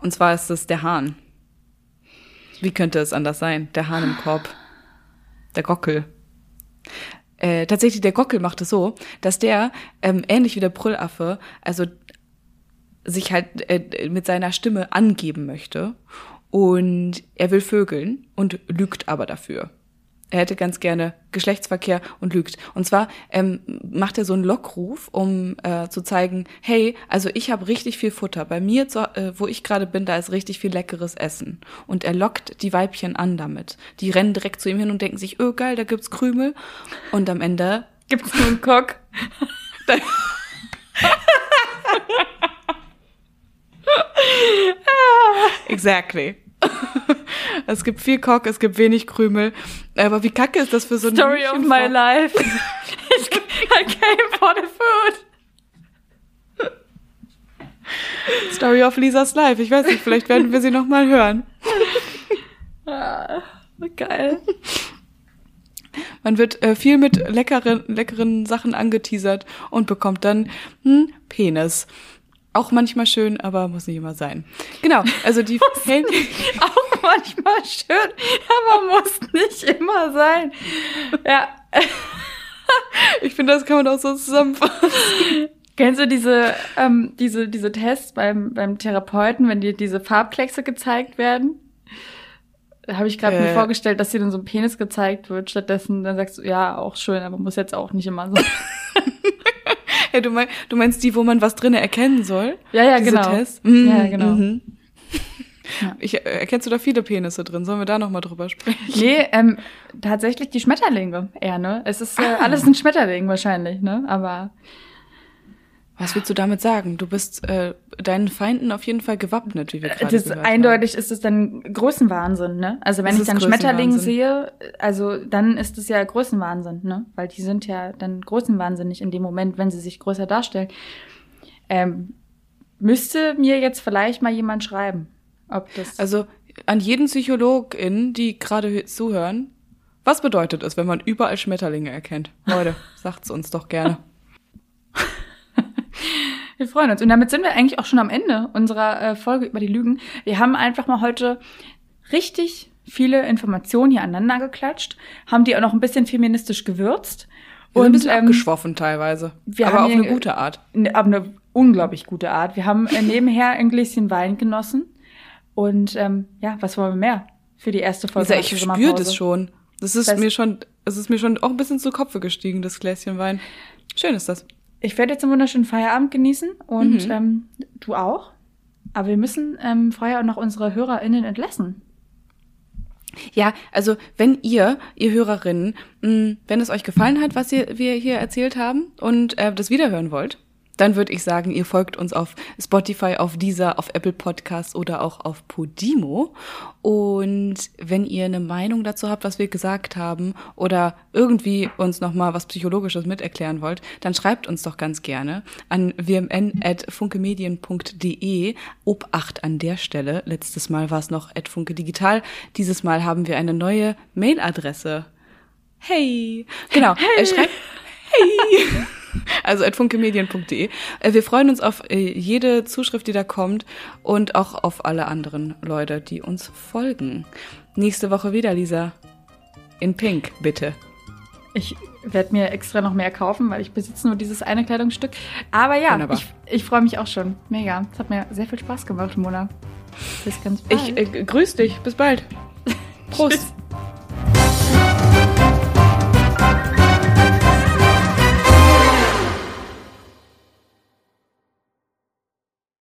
Und zwar ist es der Hahn. Wie könnte es anders sein? Der Hahn im Korb. Der Gockel. Äh, tatsächlich der Gockel macht es so, dass der ähm, ähnlich wie der Brüllaffe, also sich halt äh, mit seiner Stimme angeben möchte und er will vögeln und lügt aber dafür. Er hätte ganz gerne Geschlechtsverkehr und lügt. Und zwar ähm, macht er so einen Lockruf, um äh, zu zeigen, hey, also ich habe richtig viel Futter. Bei mir, zu, äh, wo ich gerade bin, da ist richtig viel leckeres Essen. Und er lockt die Weibchen an damit. Die rennen direkt zu ihm hin und denken sich, öh geil, da gibt's Krümel. Und am Ende
gibt's nur einen Cock.
exactly. es gibt viel Cock, es gibt wenig Krümel. Aber wie kacke ist das für so
eine Story of my life. I came for the food.
Story of Lisas Life. Ich weiß nicht, vielleicht werden wir sie noch mal hören.
Ah, geil.
Man wird äh, viel mit leckeren, leckeren Sachen angeteasert und bekommt dann hm, Penis. Auch manchmal schön, aber muss nicht immer sein. Genau, also die
auch manchmal schön, aber muss nicht immer sein. Ja.
ich finde, das kann man auch so zusammenfassen.
Kennst du diese, ähm, diese, diese Tests beim, beim Therapeuten, wenn dir diese Farbkleckse gezeigt werden? Habe ich gerade äh. mir vorgestellt, dass dir dann so ein Penis gezeigt wird. Stattdessen dann sagst du, ja, auch schön, aber muss jetzt auch nicht immer so.
Ja, du, mein, du meinst die, wo man was drinnen erkennen soll?
Ja, ja, Diese genau. Tests? Mhm, ja, genau. Mhm.
Ja. Ich, äh, erkennst du da viele Penisse drin? Sollen wir da nochmal drüber sprechen?
Nee, ähm, tatsächlich die Schmetterlinge eher, ne? Es ist äh, ah. alles ein Schmetterling wahrscheinlich, ne? Aber
was willst du damit sagen? Du bist äh, deinen Feinden auf jeden Fall gewappnet, wie wir gerade
das Eindeutig haben. ist es dann Größenwahnsinn, ne? Also wenn das ich dann Schmetterling sehe, also dann ist es ja Größenwahnsinn, ne? Weil die sind ja dann Größenwahnsinnig in dem Moment, wenn sie sich größer darstellen. Ähm, müsste mir jetzt vielleicht mal jemand schreiben, ob das.
Also an jeden PsychologInnen, die gerade zuhören, was bedeutet es, wenn man überall Schmetterlinge erkennt? Leute, sagt's uns doch gerne.
Wir freuen uns. Und damit sind wir eigentlich auch schon am Ende unserer äh, Folge über die Lügen. Wir haben einfach mal heute richtig viele Informationen hier aneinander geklatscht, haben die auch noch ein bisschen feministisch gewürzt.
Wir und ein bisschen ähm, abgeschwoffen teilweise. aber auf eine gute Art.
Ne, auf eine unglaublich gute Art. Wir haben äh, nebenher ein Gläschen Wein genossen. Und ähm, ja, was wollen wir mehr für die erste Folge?
Lisa, ich spüre das schon. Das ist das mir schon, es ist mir schon auch ein bisschen zu Kopfe gestiegen, das Gläschen Wein. Schön ist das
ich werde jetzt einen wunderschönen Feierabend genießen und mhm. ähm, du auch. Aber wir müssen ähm, vorher auch noch unsere HörerInnen entlassen.
Ja, also wenn ihr, ihr Hörerinnen, mh, wenn es euch gefallen hat, was ihr, wir hier erzählt haben und äh, das wiederhören wollt, dann würde ich sagen, ihr folgt uns auf Spotify, auf Deezer, auf Apple Podcasts oder auch auf Podimo. Und wenn ihr eine Meinung dazu habt, was wir gesagt haben oder irgendwie uns nochmal was Psychologisches miterklären wollt, dann schreibt uns doch ganz gerne an wmn.funkemedien.de. Obacht an der Stelle. Letztes Mal war es noch at funke digital. Dieses Mal haben wir eine neue Mailadresse. Hey! Genau. Hey. Äh, schreibt, hey! also at funkemedien.de. Äh, wir freuen uns auf äh, jede Zuschrift, die da kommt und auch auf alle anderen Leute, die uns folgen. Nächste Woche wieder, Lisa. In Pink, bitte.
Ich werde mir extra noch mehr kaufen, weil ich besitze nur dieses eine Kleidungsstück. Aber ja, Wunderbar. ich, ich freue mich auch schon. Mega. Es hat mir sehr viel Spaß gemacht, Mona.
Bis ganz bald. Ich äh, grüß dich. Bis bald. Prost.